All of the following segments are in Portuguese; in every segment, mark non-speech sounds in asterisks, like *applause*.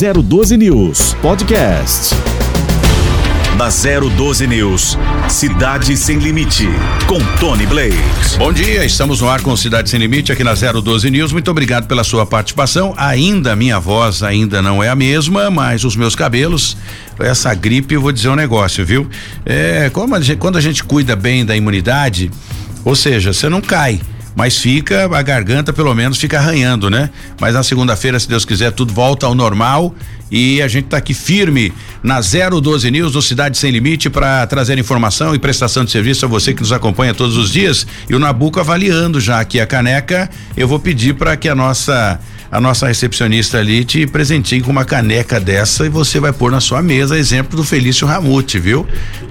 012 News Podcast. Da 012 News, Cidade Sem Limite, com Tony Blake. Bom dia, estamos no ar com Cidade Sem Limite aqui na 012 News. Muito obrigado pela sua participação. Ainda minha voz ainda não é a mesma, mas os meus cabelos, essa gripe, eu vou dizer um negócio, viu? É, como a gente, quando a gente cuida bem da imunidade, ou seja, você não cai mas fica a garganta pelo menos fica arranhando, né? Mas na segunda-feira, se Deus quiser, tudo volta ao normal e a gente está aqui firme na 012 News do Cidade Sem Limite para trazer informação e prestação de serviço a você que nos acompanha todos os dias. E o Nabuco avaliando já aqui a caneca, eu vou pedir para que a nossa a nossa recepcionista ali te presenteie com uma caneca dessa e você vai pôr na sua mesa, exemplo do Felício Ramute, viu?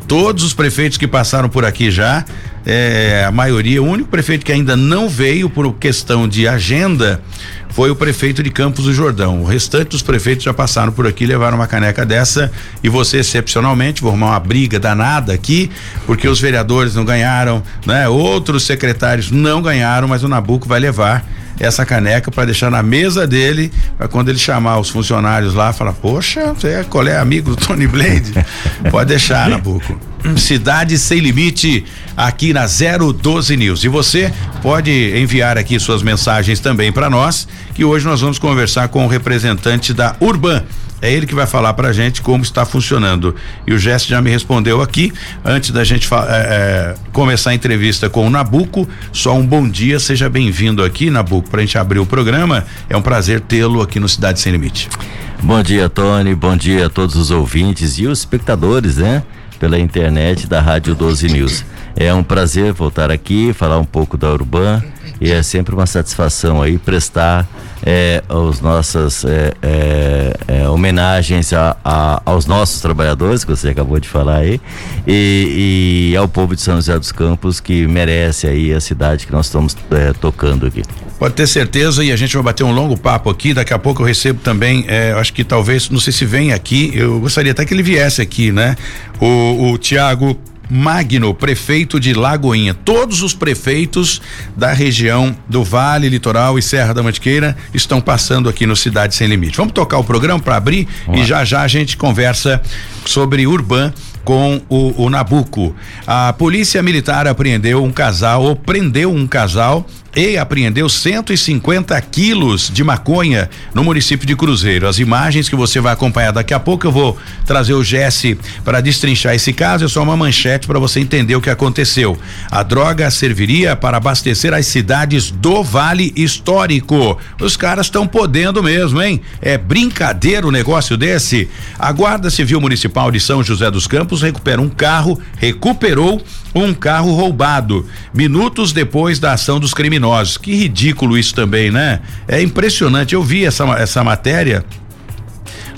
Todos os prefeitos que passaram por aqui já, é, a maioria, o único prefeito que ainda não veio por questão de agenda foi o prefeito de Campos do Jordão. O restante dos prefeitos já passaram por aqui, levaram uma caneca dessa e você excepcionalmente, vou arrumar uma briga danada aqui, porque os vereadores não ganharam, né? Outros secretários não ganharam, mas o Nabuco vai levar essa caneca para deixar na mesa dele, para quando ele chamar os funcionários lá, falar: Poxa, você é colega amigo do Tony Blade? *laughs* Pode deixar, Nabuco. Cidade Sem Limite, aqui na 012 News. E você pode enviar aqui suas mensagens também para nós, que hoje nós vamos conversar com o representante da Urban. É ele que vai falar pra gente como está funcionando. E o Gesto já me respondeu aqui, antes da gente é, é, começar a entrevista com o Nabuco, só um bom dia, seja bem-vindo aqui, Nabuco, pra gente abrir o programa. É um prazer tê-lo aqui no Cidade Sem Limite. Bom dia, Tony, bom dia a todos os ouvintes e os espectadores, né? pela internet da Rádio 12 News. É um prazer voltar aqui, falar um pouco da Urban e é sempre uma satisfação aí prestar é, as nossas é, é, é, homenagens a, a, aos nossos trabalhadores, que você acabou de falar aí, e, e, ao povo de São José dos Campos que merece aí a cidade que nós estamos é, tocando aqui. Pode ter certeza e a gente vai bater um longo papo aqui. Daqui a pouco eu recebo também, é, acho que talvez, não sei se vem aqui, eu gostaria até que ele viesse aqui, né? O, o Tiago Magno, prefeito de Lagoinha. Todos os prefeitos da região do Vale, Litoral e Serra da Mantiqueira estão passando aqui no Cidade Sem Limite. Vamos tocar o programa para abrir e já já a gente conversa sobre Urban com o, o Nabuco. A polícia militar apreendeu um casal, ou prendeu um casal e apreendeu 150 quilos de maconha no município de Cruzeiro. As imagens que você vai acompanhar daqui a pouco eu vou trazer o Jesse para destrinchar esse caso. É só uma manchete para você entender o que aconteceu. A droga serviria para abastecer as cidades do Vale Histórico. Os caras estão podendo mesmo, hein? É brincadeira o negócio desse. A Guarda Civil Municipal de São José dos Campos recupera um carro, recuperou um carro roubado minutos depois da ação dos criminosos. Que ridículo isso também, né? É impressionante. Eu vi essa, essa matéria.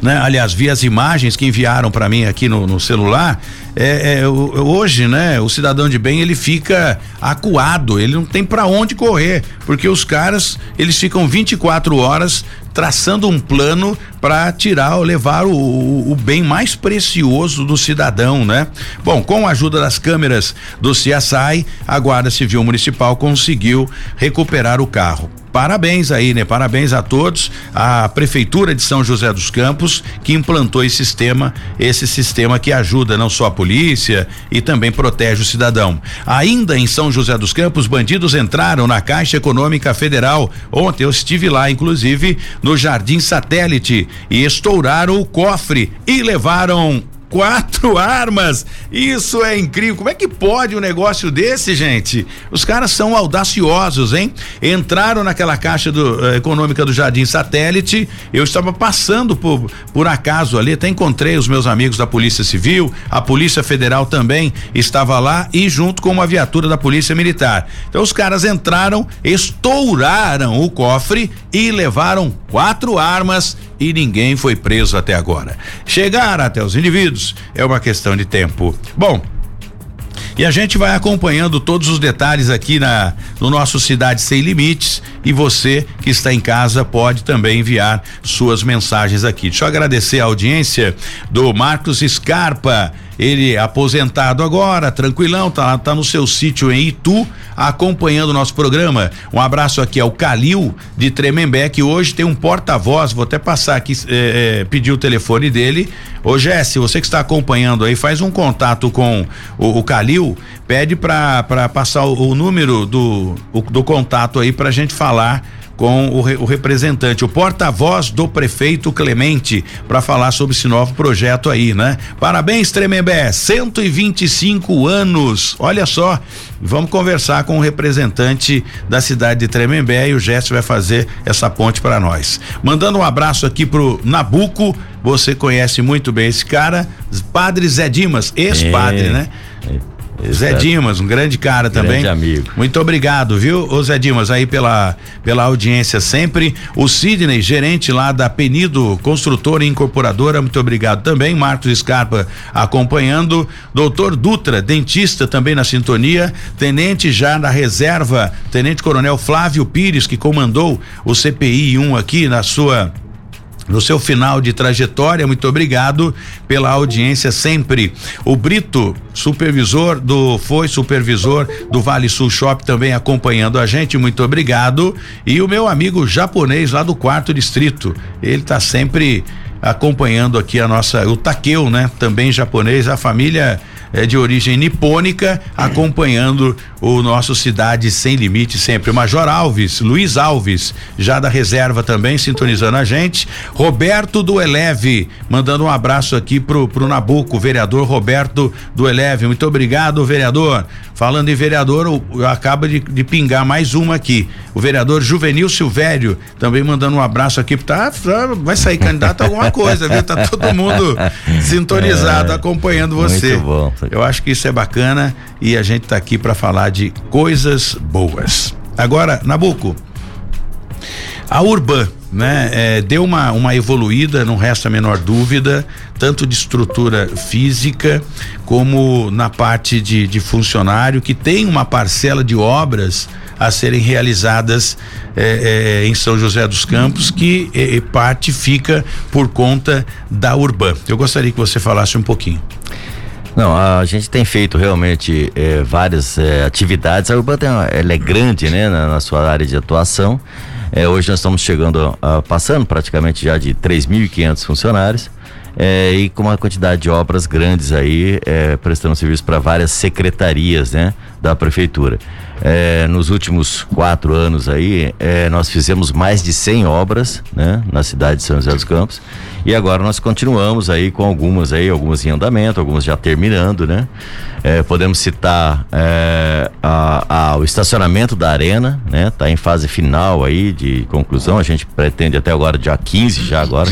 Né? Aliás, vi as imagens que enviaram para mim aqui no, no celular. É, é, hoje, né, o cidadão de bem ele fica acuado, ele não tem para onde correr, porque os caras eles ficam 24 horas traçando um plano para tirar ou levar o, o, o, bem mais precioso do cidadão, né? Bom, com a ajuda das câmeras do CSI, a Guarda Civil Municipal conseguiu recuperar o carro. Parabéns aí, né? Parabéns a todos. A Prefeitura de São José dos Campos que implantou esse sistema, esse sistema que ajuda não só a polícia e também protege o cidadão. Ainda em São José dos Campos, bandidos entraram na Caixa Econômica Federal. Ontem eu estive lá, inclusive, no Jardim Satélite e estouraram o cofre e levaram quatro *laughs* armas. Isso é incrível. Como é que pode um negócio desse, gente? Os caras são audaciosos, hein? Entraram naquela caixa do, uh, econômica do Jardim Satélite. Eu estava passando por, por acaso ali, até encontrei os meus amigos da Polícia Civil, a Polícia Federal também estava lá e junto com uma viatura da Polícia Militar. Então os caras entraram, estouraram o cofre e levaram quatro armas e ninguém foi preso até agora. Chegar até os indivíduos é uma questão de tempo. Bom, e a gente vai acompanhando todos os detalhes aqui na no nosso Cidade Sem Limites e você que está em casa pode também enviar suas mensagens aqui. Deixa eu agradecer a audiência do Marcos Scarpa Ele é aposentado agora, tranquilão, tá, tá no seu sítio em Itu, acompanhando o nosso programa. Um abraço aqui ao Calil de Tremembé, que hoje tem um porta-voz, vou até passar aqui, é, é, pedir o telefone dele. Ô Jesse, você que está acompanhando aí, faz um contato com o, o Calil, pede para passar o, o número do, o, do contato aí pra gente falar com o, re, o representante, o porta-voz do prefeito Clemente, para falar sobre esse novo projeto aí, né? Parabéns, Tremembé, 125 anos. Olha só, vamos conversar com o representante da cidade de Tremembé e o Gesto vai fazer essa ponte para nós. Mandando um abraço aqui pro Nabuco, você conhece muito bem esse cara, Padre Zé Dimas, ex-padre, é, né? É. Zé Dimas, um grande cara também. Grande amigo. Muito obrigado, viu, ô Zé Dimas, aí pela, pela audiência sempre. O Sidney, gerente lá da Penido Construtora e Incorporadora, muito obrigado também. Marcos Scarpa acompanhando. Doutor Dutra, dentista também na sintonia. Tenente já na reserva, Tenente Coronel Flávio Pires, que comandou o CPI 1 aqui na sua no seu final de trajetória. Muito obrigado pela audiência sempre. O Brito, supervisor do foi supervisor do Vale Sul Shop também acompanhando a gente. Muito obrigado. E o meu amigo japonês lá do quarto distrito, ele está sempre acompanhando aqui a nossa o Takeu, né? Também japonês, a família é de origem nipônica, acompanhando o nosso Cidade Sem Limite sempre. O Major Alves, Luiz Alves, já da reserva também, sintonizando a gente. Roberto do Eleve, mandando um abraço aqui pro, pro Nabuco, vereador Roberto do Eleve. Muito obrigado, vereador. Falando em vereador, acaba de, de, pingar mais uma aqui. O vereador Juvenil Silvério também mandando um abraço aqui. Tá, vai sair candidato a alguma coisa, viu? Tá todo mundo *laughs* sintonizado, é, acompanhando você. Muito bom. Eu acho que isso é bacana e a gente tá aqui para falar de coisas boas. Agora, Nabuco, a Urban né? É, deu uma, uma evoluída, não resta a menor dúvida, tanto de estrutura física como na parte de, de funcionário, que tem uma parcela de obras a serem realizadas é, é, em São José dos Campos, que é, parte fica por conta da Urban. Eu gostaria que você falasse um pouquinho. Não, a gente tem feito realmente é, várias é, atividades. A Urban tem ela é grande, né, na, na sua área de atuação. É, hoje nós estamos chegando, a, passando praticamente já de 3.500 funcionários. É, e com uma quantidade de obras grandes aí, é, prestando serviço para várias secretarias, né, da prefeitura. É, nos últimos quatro anos aí, é, nós fizemos mais de 100 obras, né, na cidade de São José dos Campos. E agora nós continuamos aí com algumas aí, algumas em andamento, algumas já terminando, né? É, podemos citar é, a, a, o estacionamento da arena, né? Tá em fase final aí de conclusão. A gente pretende até agora, dia 15 já agora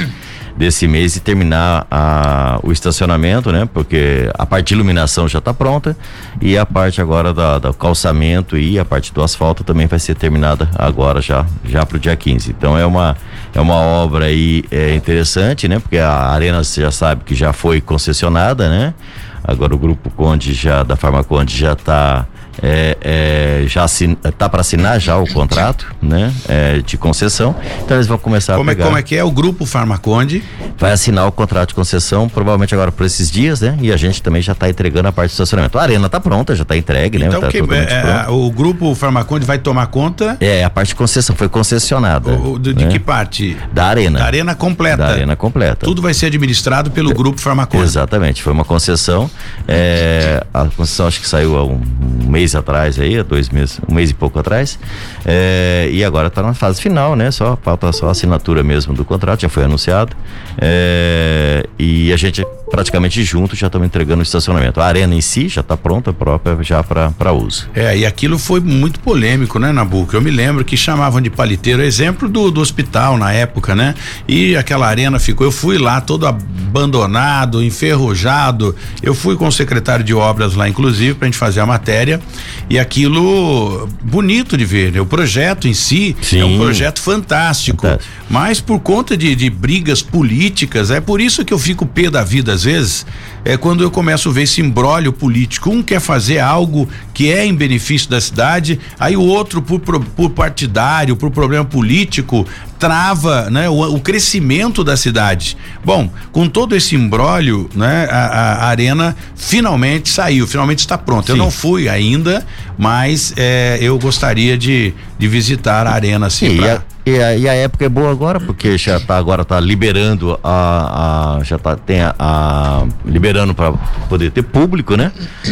desse mês e terminar a, o estacionamento, né? Porque a parte de iluminação já está pronta e a parte agora da, do calçamento e a parte do asfalto também vai ser terminada agora já já para o dia 15. Então é uma é uma obra aí é, interessante, né? Porque a arena você já sabe que já foi concessionada, né? Agora o grupo Conde já da Farmaconde já está é, é, já está para assinar já o contrato, né, é, de concessão. Então eles vão começar como a pegar. É, como é que é o grupo Farmaconde? Vai assinar o contrato de concessão, provavelmente agora por esses dias, né? E a gente também já está entregando a parte do estacionamento. A arena está pronta, já está entregue, né? Então tá que, é, o grupo Farmaconde vai tomar conta? É, a parte de concessão foi concessionada. O, de, né? de, que parte? Da arena. Da arena completa. Da arena completa. Tudo vai ser administrado pelo grupo Farmaconde. Exatamente, foi uma concessão. É, a concessão acho que saiu há um, um mês atrás aí, dois meses, um mês e pouco atrás. É, e agora está na fase final, né? Só falta só a assinatura mesmo do contrato, já foi anunciado. É, e a gente praticamente junto já estamos entregando o estacionamento. A arena em si já está pronta, própria já para uso. É, e aquilo foi muito polêmico, né, Nabuco? Eu me lembro que chamavam de paliteiro, exemplo do, do hospital na época, né? E aquela arena ficou, eu fui lá todo abandonado, enferrujado. Eu fui com o secretário de obras lá, inclusive, para a gente fazer a matéria. E aquilo bonito de ver, né? O projeto em si Sim. é um projeto fantástico. fantástico. Mas por conta de, de brigas políticas, é por isso que eu fico pé da vida às vezes, é quando eu começo a ver esse embrólio político. Um quer fazer algo que é em benefício da cidade, aí o outro, por, por partidário, por problema político, trava né, o, o, crescimento da cidade. Bom, com todo esse embrólio, né, a, a, arena finalmente saiu, finalmente está pronta. Eu não fui ainda, mas é, eu gostaria de, de visitar a arena assim. Pra... E a, e a, época é boa agora, porque já tá agora tá liberando a, a já tá tem a, a liberando para poder ter público, né?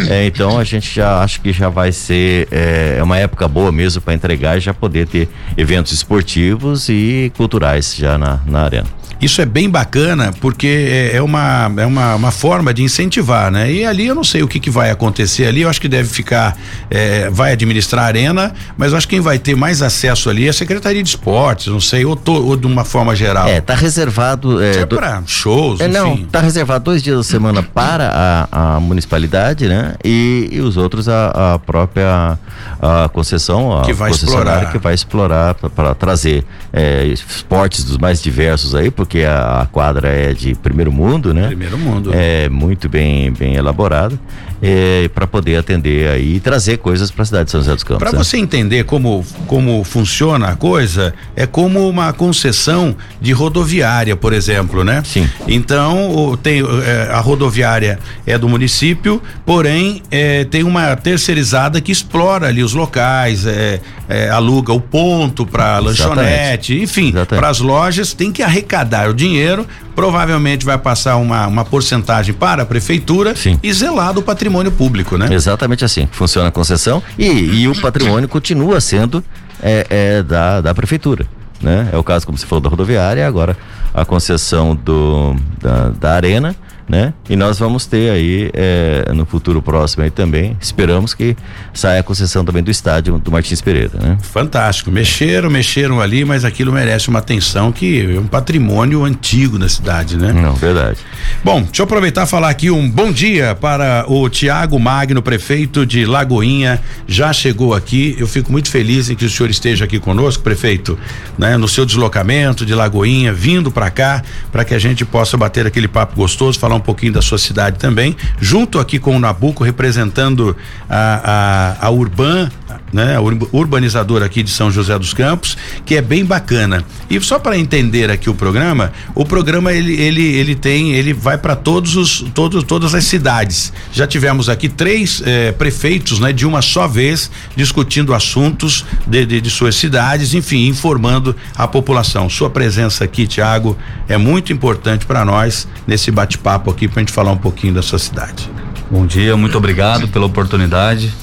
É, então a gente já acha que já vai ser é, é uma época boa mesmo para entregar e já poder ter eventos esportivos e culturais já na, na arena. Isso é bem bacana porque é, é, uma, é uma, uma forma de incentivar, né? E ali eu não sei o que, que vai acontecer ali, eu acho que deve ficar, é, vai administrar a arena, mas eu acho que quem vai ter mais acesso ali é a Secretaria de Esportes, não sei, ou, to, ou de uma forma geral. É, tá reservado. É, é para shows, é, Não, tá reservado dois dias da semana para a, a municipalidade, né? E, e os outros a, a própria a concessão, a que vai explorar. que vai explorar para trazer é, esportes dos mais diversos aí, porque porque a, a, quadra é de primeiro mundo, né? Primeiro mundo. É muito bem, bem elaborada é, para poder atender aí e trazer coisas para a cidade de São José dos Campos. Para né? você entender como, como funciona a coisa, é como uma concessão de rodoviária, por exemplo, né? Sim. Então, o, tem, é, a rodoviária é do município, porém é, tem uma terceirizada que explora ali os locais, é, é aluga o ponto para lanchonete, enfim, para as lojas, tem que arrecadar o dinheiro provavelmente vai passar uma, uma porcentagem para a prefeitura Sim. e zelar do patrimônio público, né? Exatamente assim. Funciona a concessão e, e o patrimônio continua sendo é, é, da, da prefeitura. Né? É o caso, como você falou, da rodoviária, agora a concessão do, da, da arena né? E nós vamos ter aí é, no futuro próximo aí também, esperamos que saia a concessão também do estádio do Martins Pereira, né? Fantástico, mexeram, mexeram ali, mas aquilo merece uma atenção que é um patrimônio antigo da cidade, né? Não, verdade. Bom, deixa eu aproveitar e falar aqui um bom dia para o Tiago Magno, prefeito de Lagoinha, já chegou aqui, eu fico muito feliz em que o senhor esteja aqui conosco, prefeito, né? No seu deslocamento de Lagoinha, vindo para cá, para que a gente possa bater aquele papo gostoso, falar um pouquinho da sua cidade também, junto aqui com o Nabuco, representando a, a, a Urban, né, a urbanizadora aqui de São José dos Campos, que é bem bacana. E só para entender aqui o programa, o programa ele ele ele tem, ele vai para todos os todos todas as cidades. Já tivemos aqui três eh, prefeitos, né, de uma só vez discutindo assuntos de, de, de suas cidades, enfim, informando a população. Sua presença aqui, Tiago, é muito importante para nós nesse bate-papo aqui para a gente falar um pouquinho da sua cidade. Bom dia, muito obrigado pela oportunidade.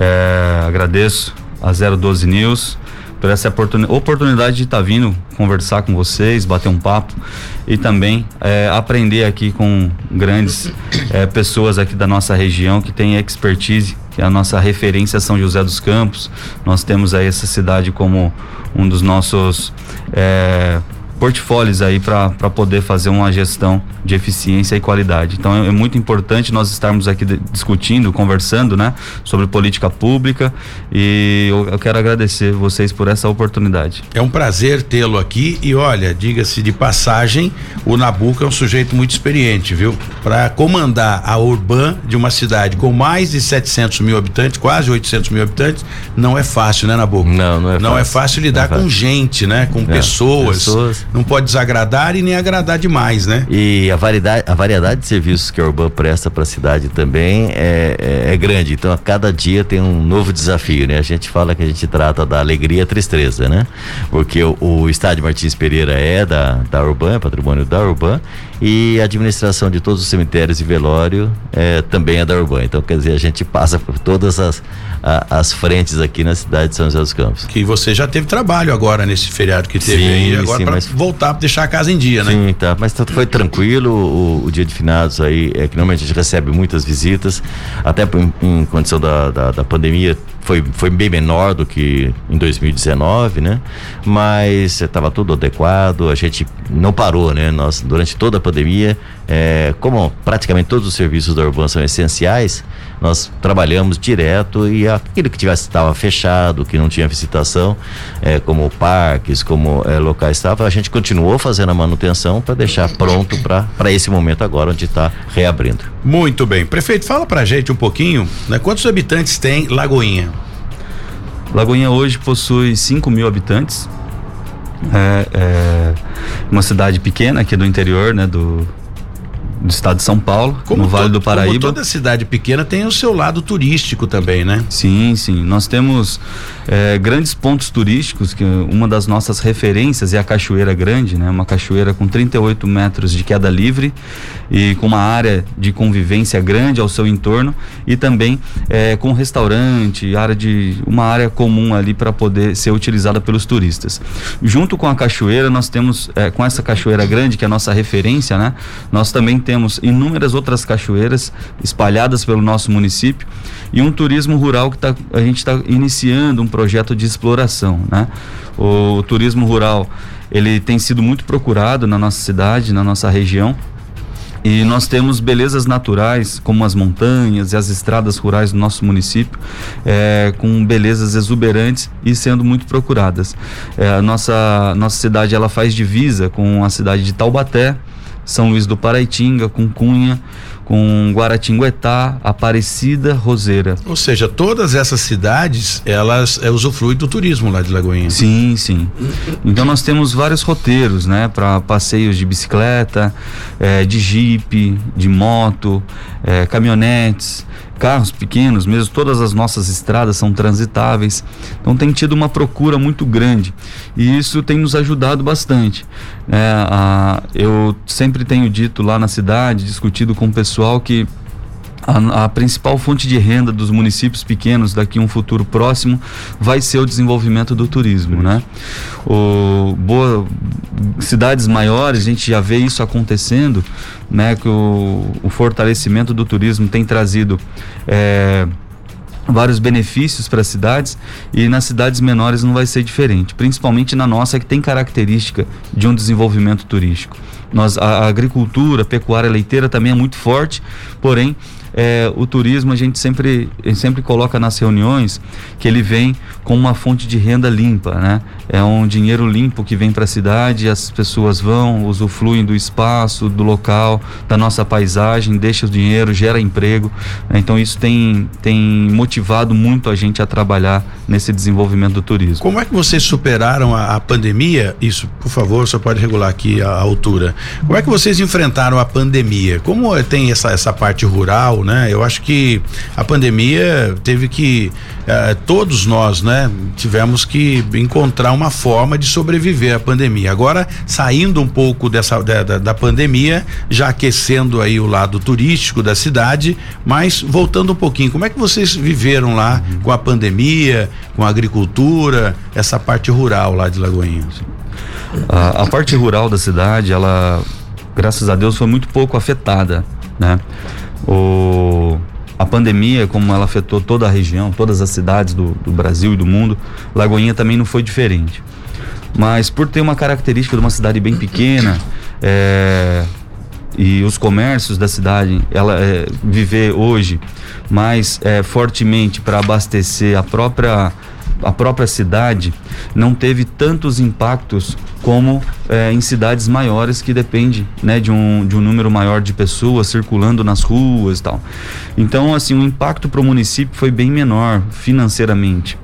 É, agradeço a 012 News por essa oportunidade de estar tá vindo conversar com vocês, bater um papo e também é, aprender aqui com grandes é, pessoas aqui da nossa região que têm expertise, que é a nossa referência São José dos Campos. Nós temos aí essa cidade como um dos nossos é, portfólios aí para poder fazer uma gestão de eficiência e qualidade. Então é, é muito importante nós estarmos aqui discutindo, conversando, né, sobre política pública e eu, eu quero agradecer vocês por essa oportunidade. É um prazer tê-lo aqui e olha, diga-se de passagem, o Nabuco é um sujeito muito experiente, viu? Para comandar a Urban de uma cidade com mais de 700 mil habitantes, quase 800 mil habitantes, não é fácil, né, Nabuco? Não, não é não fácil. é fácil lidar é fácil. com gente, né? Com pessoas. pessoas não pode desagradar e nem agradar demais, né? E a variedade, a variedade de serviços que a Urban presta para a cidade também é, é, é, grande. Então, a cada dia tem um novo desafio, né? A gente fala que a gente trata da alegria e tristeza, né? Porque o, o estádio Martins Pereira é da, da Urban, é patrimônio da Urban, e a administração de todos os cemitérios e velório é, também é da Urban. Então, quer dizer, a gente passa por todas as, a, as frentes aqui na cidade de São José dos Campos. Que você já teve trabalho agora nesse feriado que teve sim, aí, agora para mas... voltar para deixar a casa em dia, né? Sim, tá. Mas foi tranquilo o, o, dia de finados aí, é que normalmente a gente recebe muitas visitas, até em, em condição da, da, da pandemia foi, foi bem menor do que em 2019, né? Mas estava tudo adequado, a gente não parou, né? Nós, durante toda a pandemia, é, como praticamente todos os serviços da Urban são essenciais, nós trabalhamos direto e aquilo que tivesse estava fechado, que não tinha visitação, é, como parques, como é, locais estava, a gente continuou fazendo a manutenção para deixar pronto para esse momento agora onde está reabrindo. Muito bem, prefeito, fala para gente um pouquinho, né? Quantos habitantes tem Lagoinha? Lagoinha hoje possui 5 mil habitantes. É, é uma cidade pequena aqui do interior, né? Do, do estado de São Paulo, Como no Vale do Paraíba. Como toda cidade pequena tem o seu lado turístico também, né? Sim, sim. Nós temos eh, grandes pontos turísticos, que uma das nossas referências é a Cachoeira Grande, né? Uma cachoeira com 38 metros de queda livre e com uma área de convivência grande ao seu entorno e também eh, com restaurante, área de uma área comum ali para poder ser utilizada pelos turistas. Junto com a cachoeira, nós temos eh, com essa cachoeira grande que é a nossa referência, né? Nós também temos inúmeras outras cachoeiras espalhadas pelo nosso município e um turismo rural que tá, a gente está iniciando um projeto de exploração, né? O, turismo rural ele tem sido muito procurado na nossa cidade, na nossa região. E nós temos belezas naturais, como as montanhas e as estradas rurais do nosso município, eh, com belezas exuberantes e sendo muito procuradas. Eh, a nossa, nossa cidade ela faz divisa com a cidade de Taubaté, São Luís do Paraitinga, com Cunha, com Guaratinguetá, Aparecida, Roseira. Ou seja, todas essas cidades, elas é, usufruem do turismo lá de Lagoinha. Sim, sim. Então nós temos vários roteiros, né, para passeios de bicicleta, eh, de jipe, de moto, eh, caminhonetes, carros pequenos, mesmo todas as nossas estradas são transitáveis. Então tem tido uma procura muito grande e isso tem nos ajudado bastante. É, a- eu sempre tenho dito lá na cidade, discutido com o pessoal que a, a principal fonte de renda dos municípios pequenos daqui a um futuro próximo vai ser o desenvolvimento do turismo, né? O, boa, cidades maiores, a gente já vê isso acontecendo, né? Que o, o fortalecimento do turismo tem trazido eh, vários benefícios para as cidades e nas cidades menores não vai ser diferente, principalmente na nossa que tem característica de um desenvolvimento turístico. Nós, a, a agricultura, a pecuária leiteira também é muito forte, porém é, o turismo a gente sempre, a gente sempre coloca nas reuniões que ele vem com uma fonte de renda limpa, né? É um dinheiro limpo que vem para a cidade, as pessoas vão, usufruem do espaço, do local, da nossa paisagem, deixa o dinheiro, gera emprego. Então isso tem, tem motivado muito a gente a trabalhar nesse desenvolvimento do turismo. Como é que vocês superaram a, a pandemia? Isso, por favor, só pode regular aqui a, a altura. Como é que vocês enfrentaram a pandemia? Como tem essa, essa parte rural, né? Eu acho que a pandemia teve que eh, todos nós, né, tivemos que encontrar uma forma de sobreviver à pandemia. Agora, saindo um pouco dessa da, da, da pandemia, já aquecendo aí o lado turístico da cidade, mas voltando um pouquinho, como é que vocês viveram lá com a pandemia, com a agricultura, essa parte rural lá de Lagoinha? A, a parte rural da cidade, ela, graças a Deus, foi muito pouco afetada, né? O, a pandemia, como ela afetou toda a região, todas as cidades do, do Brasil e do mundo, Lagoinha também não foi diferente. Mas por ter uma característica de uma cidade bem pequena, é, e os comércios da cidade, ela é, viver hoje mais é, fortemente para abastecer a própria a própria cidade não teve tantos impactos como é, em cidades maiores que depende né, de, um, de um número maior de pessoas circulando nas ruas e tal. Então, assim, o impacto para o município foi bem menor financeiramente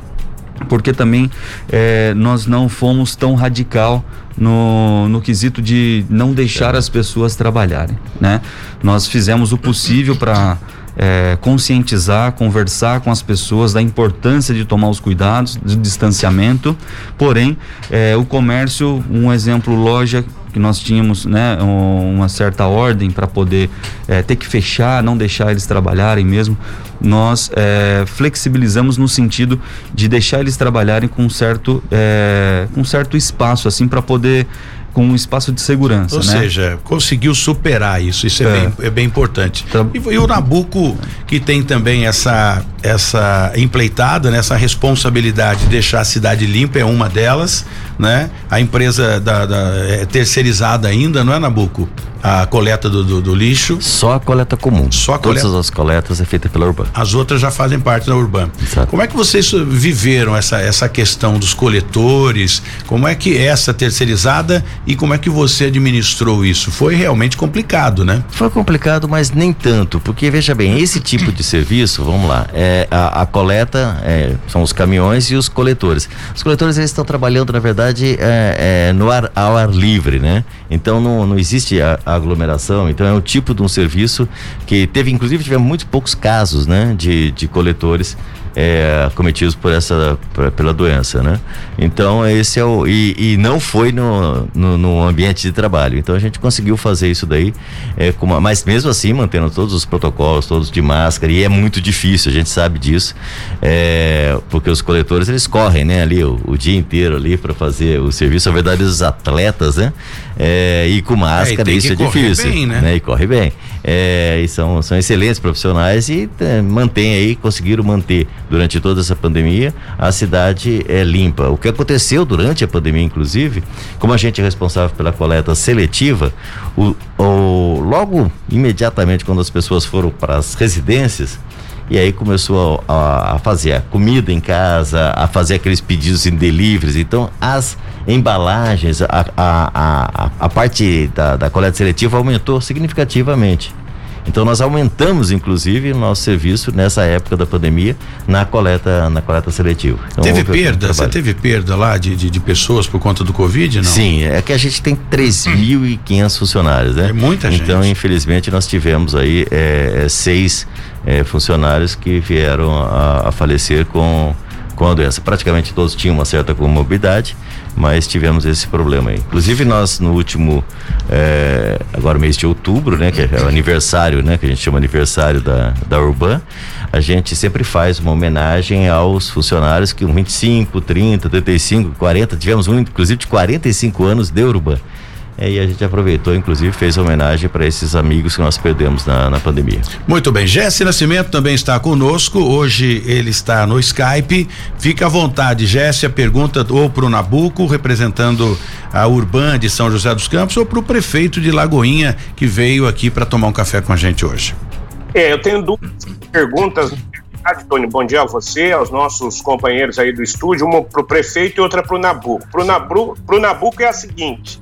porque também eh, nós não fomos tão radical no, no quesito de não deixar as pessoas trabalharem, né? Nós fizemos o possível para eh, conscientizar, conversar com as pessoas da importância de tomar os cuidados, do distanciamento, porém eh, o comércio, um exemplo, loja que nós tínhamos né, um- uma certa ordem para poder eh, ter que fechar, não deixar eles trabalharem mesmo, nós eh, flexibilizamos no sentido de deixar eles trabalharem com certo, eh, com certo espaço, assim, para poder com um espaço de segurança, Ou né? seja, conseguiu superar isso, isso é, É. Bem, é bem importante. Tra- E, e o Nabuco, que tem também essa, essa empleitada, né, essa responsabilidade de deixar a cidade limpa, é uma delas, né? A empresa da, da- é terceirizada ainda, não é, Nabuco? A coleta do, do- do lixo. Só a coleta comum. Só a Todas coleta- as coletas é feita pela Urban. As outras já fazem parte da Urban. Exato. Como é que vocês viveram essa, essa questão dos coletores? Como é que é essa terceirizada e como é que você administrou isso? Foi realmente complicado, né? Foi complicado, mas nem tanto, porque veja bem, esse tipo de serviço, vamos lá, é a, a coleta é, são os caminhões e os coletores. Os coletores eles estão trabalhando, na verdade, verdade, é, é no ar, ao ar livre, né? Então não, não existe a, a aglomeração, então é um tipo de um serviço que teve, inclusive, tivemos muito poucos casos, né? De, de coletores é, cometidos por essa por, pela doença, né? Então esse é o e, e não foi no, no, no, ambiente de trabalho. Então a gente conseguiu fazer isso daí, é, com uma, mas mesmo assim mantendo todos os protocolos, todos de máscara e é muito difícil, a gente sabe disso, é, porque os coletores eles correm, né? Ali o, o dia inteiro ali para fazer o serviço, são verdadeiros atletas, né? É, e com máscara é, e isso é difícil, bem, né? né? E corre bem. É, e são, são excelentes profissionais e é, mantém aí, conseguiram manter durante toda essa pandemia, a cidade é limpa. O que aconteceu durante a pandemia, inclusive, como a gente é responsável pela coleta seletiva, o, o logo imediatamente quando as pessoas foram para as residências, e aí começou a, a, fazer a comida em casa, a fazer aqueles pedidos em deliveries. Então, as embalagens, a, a, a, a parte da, da coleta seletiva aumentou significativamente. Então nós aumentamos, inclusive, o nosso serviço nessa época da pandemia na coleta, na coleta seletiva. Então, teve perda? Você teve perda lá de, de, de, pessoas por conta do Covid, não? Sim, é que a gente tem 3.500 funcionários, né? É muita gente. Então, infelizmente, nós tivemos aí é, seis é, funcionários que vieram a, a falecer com com a doença. Praticamente todos tinham uma certa comorbidade, mas tivemos esse problema aí. Inclusive nós no último é, agora mês de outubro, né, que é o aniversário, né, que a gente chama aniversário da da Urban, a gente sempre faz uma homenagem aos funcionários que com 25, 30, 35, 40, tivemos um inclusive de 45 anos de Urban. É, e a gente aproveitou, inclusive, fez homenagem para esses amigos que nós perdemos na, na pandemia. Muito bem. Jesse Nascimento também está conosco. Hoje ele está no Skype. Fica à vontade, Jesse, a pergunta ou para o Nabuco, representando a Urban de São José dos Campos, ou para o prefeito de Lagoinha, que veio aqui para tomar um café com a gente hoje. É, eu tenho duas perguntas. Tony, bom dia a você, aos nossos companheiros aí do estúdio, uma para o prefeito e outra para o Nabuco. Para o Nabuco é a seguinte: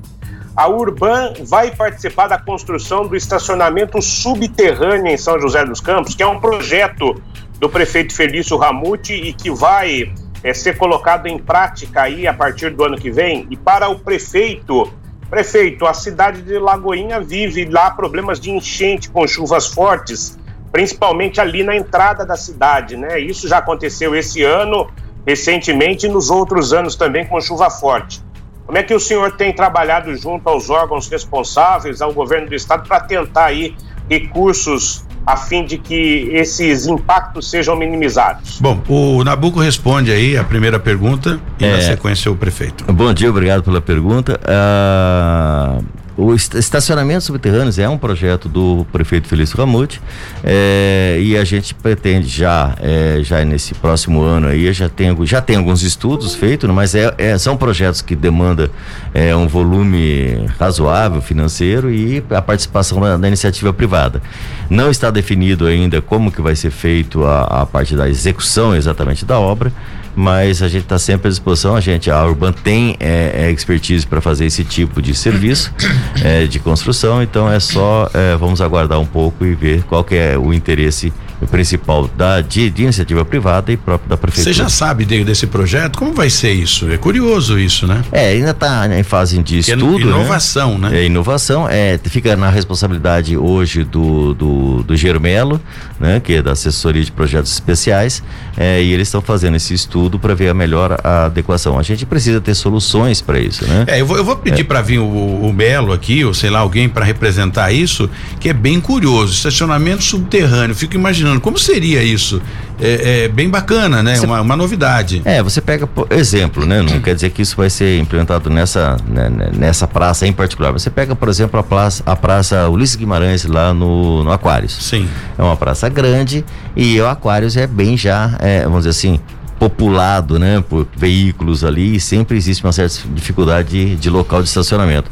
a Urban vai participar da construção do estacionamento subterrâneo em São José dos Campos, que é um projeto do prefeito Felício Ramute e que vai é, ser colocado em prática aí a partir do ano que vem. E para o prefeito, prefeito, a cidade de Lagoinha vive lá problemas de enchente com chuvas fortes, principalmente ali na entrada da cidade, né? Isso já aconteceu esse ano, recentemente, e nos outros anos também com chuva forte. Como é que o senhor tem trabalhado junto aos órgãos responsáveis, ao governo do estado, para tentar aí recursos a fim de que esses impactos sejam minimizados? Bom, o Nabuco responde aí a primeira pergunta e é, na sequência o prefeito. Bom dia, obrigado pela pergunta. Uh, o estacionamento subterrâneos é um projeto do prefeito Felício Ramute é, e a gente pretende já, é, já nesse próximo ano aí, já tem, já tem alguns estudos feitos, mas é, é são projetos que demandam é, um volume razoável financeiro e a participação da, da, iniciativa privada. Não está definido ainda como que vai ser feito a, a parte da execução exatamente da obra, mas a gente está sempre à disposição. A gente, a Urban tem é, é expertise para fazer esse tipo de serviço *coughs* é, de construção, então é só é, vamos aguardar um pouco e ver qual que é o interesse principal da de, de, iniciativa privada e próprio da prefeitura. Você já sabe de, desse projeto? Como vai ser isso? É curioso isso, né? É, ainda está em fase de é estudo. É inovação, né? né? É inovação, é, fica na responsabilidade hoje do, do, do Germelo, né? Que é da assessoria de projetos especiais, é, e eles estão fazendo esse estudo para ver a melhor adequação. A gente precisa ter soluções para isso, né? É, eu vou, eu vou pedir é. para vir o, o Melo aqui, ou sei lá, alguém para representar isso, que é bem curioso. Estacionamento subterrâneo, fico imaginando imaginando como seria isso. É, é bem bacana, né? Você, uma, uma, novidade. É, você pega por exemplo, né? Não quer dizer que isso vai ser implementado nessa, né, né, nessa praça em particular. Você pega, por exemplo, a praça, a praça Ulisses Guimarães lá no, no Aquários. Sim. É uma praça grande e o Aquários é bem já, é, vamos dizer assim, populado, né? Por veículos ali e sempre existe uma certa dificuldade de, de local de estacionamento.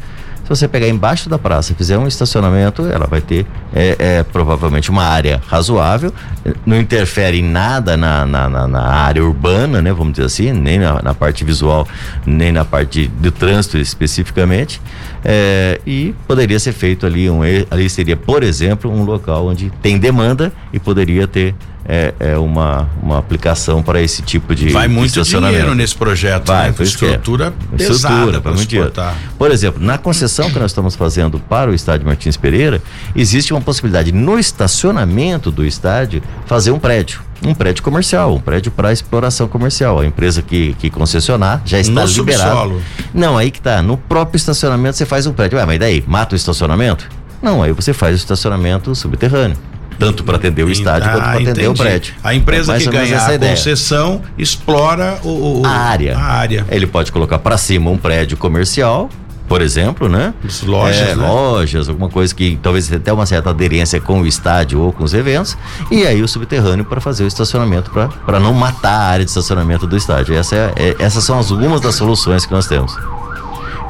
Se você pegar embaixo da praça fizer um estacionamento, ela vai ter é, é, provavelmente uma área razoável, não interfere em nada na, na, na, na área urbana, né? Vamos dizer assim, nem na, na parte visual, nem na parte do trânsito especificamente. É, e poderia ser feito ali um ali seria por exemplo um local onde tem demanda e poderia ter é, é uma, uma aplicação para esse tipo de vai muito dinheiro nesse projeto vai né? estrutura é. pesada para muito dinheiro. por exemplo na concessão que nós estamos fazendo para o estádio Martins Pereira existe uma possibilidade no estacionamento do estádio fazer um prédio um prédio comercial, um prédio para exploração comercial. A empresa que, que concessionar já está no liberada. Subsolo. Não, aí que tá. No próprio estacionamento você faz um prédio. Ué, mas daí, mata o estacionamento? Não, aí você faz o estacionamento subterrâneo tanto para atender o estádio ah, quanto para atender o prédio. A empresa é que ganhar a ideia. concessão explora o, o, a área. A área. Ele pode colocar para cima um prédio comercial por exemplo, né? As lojas, é, né? Lojas, alguma coisa que talvez tenha uma certa aderência com o estádio ou com os eventos. E aí o subterrâneo para fazer o estacionamento, para não matar a área de estacionamento do estádio. Essa é, é, essas são algumas das soluções que nós temos.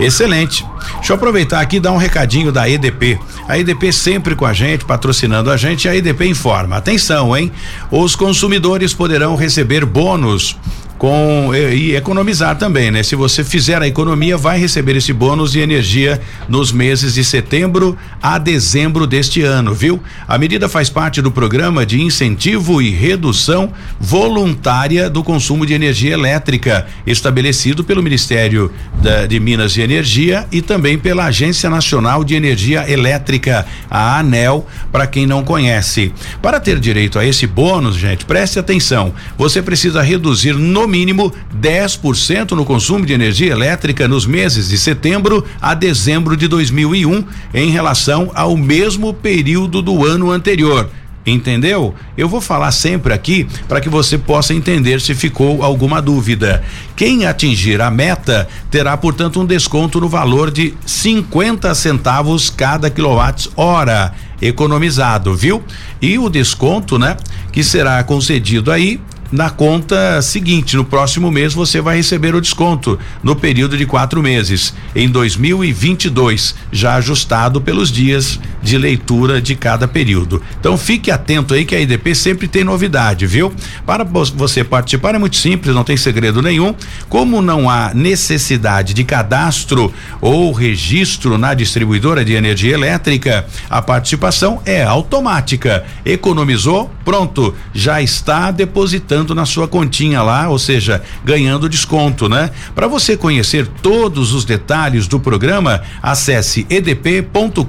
Excelente. Deixa eu aproveitar aqui e dar um recadinho da EDP. A EDP sempre com a gente, patrocinando a gente, a EDP informa. Atenção, hein? Os consumidores poderão receber bônus com e, e, economizar também, né? Se você fizer a economia, vai receber esse bônus de energia nos meses de setembro a dezembro deste ano, viu? A medida faz parte do programa de incentivo e redução voluntária do consumo de energia elétrica, estabelecido pelo Ministério da, de Minas e Energia e também pela Agência Nacional de Energia Elétrica, a ANEL, para quem não conhece. Para ter direito a esse bônus, gente, preste atenção. Você precisa reduzir no mínimo 10% no consumo de energia elétrica nos meses de setembro a dezembro de 2001 em relação ao mesmo período do ano anterior. Entendeu? Eu vou falar sempre aqui para que você possa entender se ficou alguma dúvida. Quem atingir a meta terá, portanto, um desconto no valor de 50 centavos cada quilowatt-hora economizado, viu? E o desconto, né, que será concedido aí na conta seguinte. No próximo mês você vai receber o desconto no período de quatro meses, em 2022, já ajustado pelos dias de leitura de cada período. Então fique atento aí que a IDP sempre tem novidade, viu? Para você participar é muito simples, não tem segredo nenhum. Como não há necessidade de cadastro ou registro na distribuidora de energia elétrica, a participação é automática. Economizou? Pronto, já está depositando na sua continha lá, ou seja, ganhando desconto, né? Para você conhecer todos os detalhes do programa, acesse edp.com.br,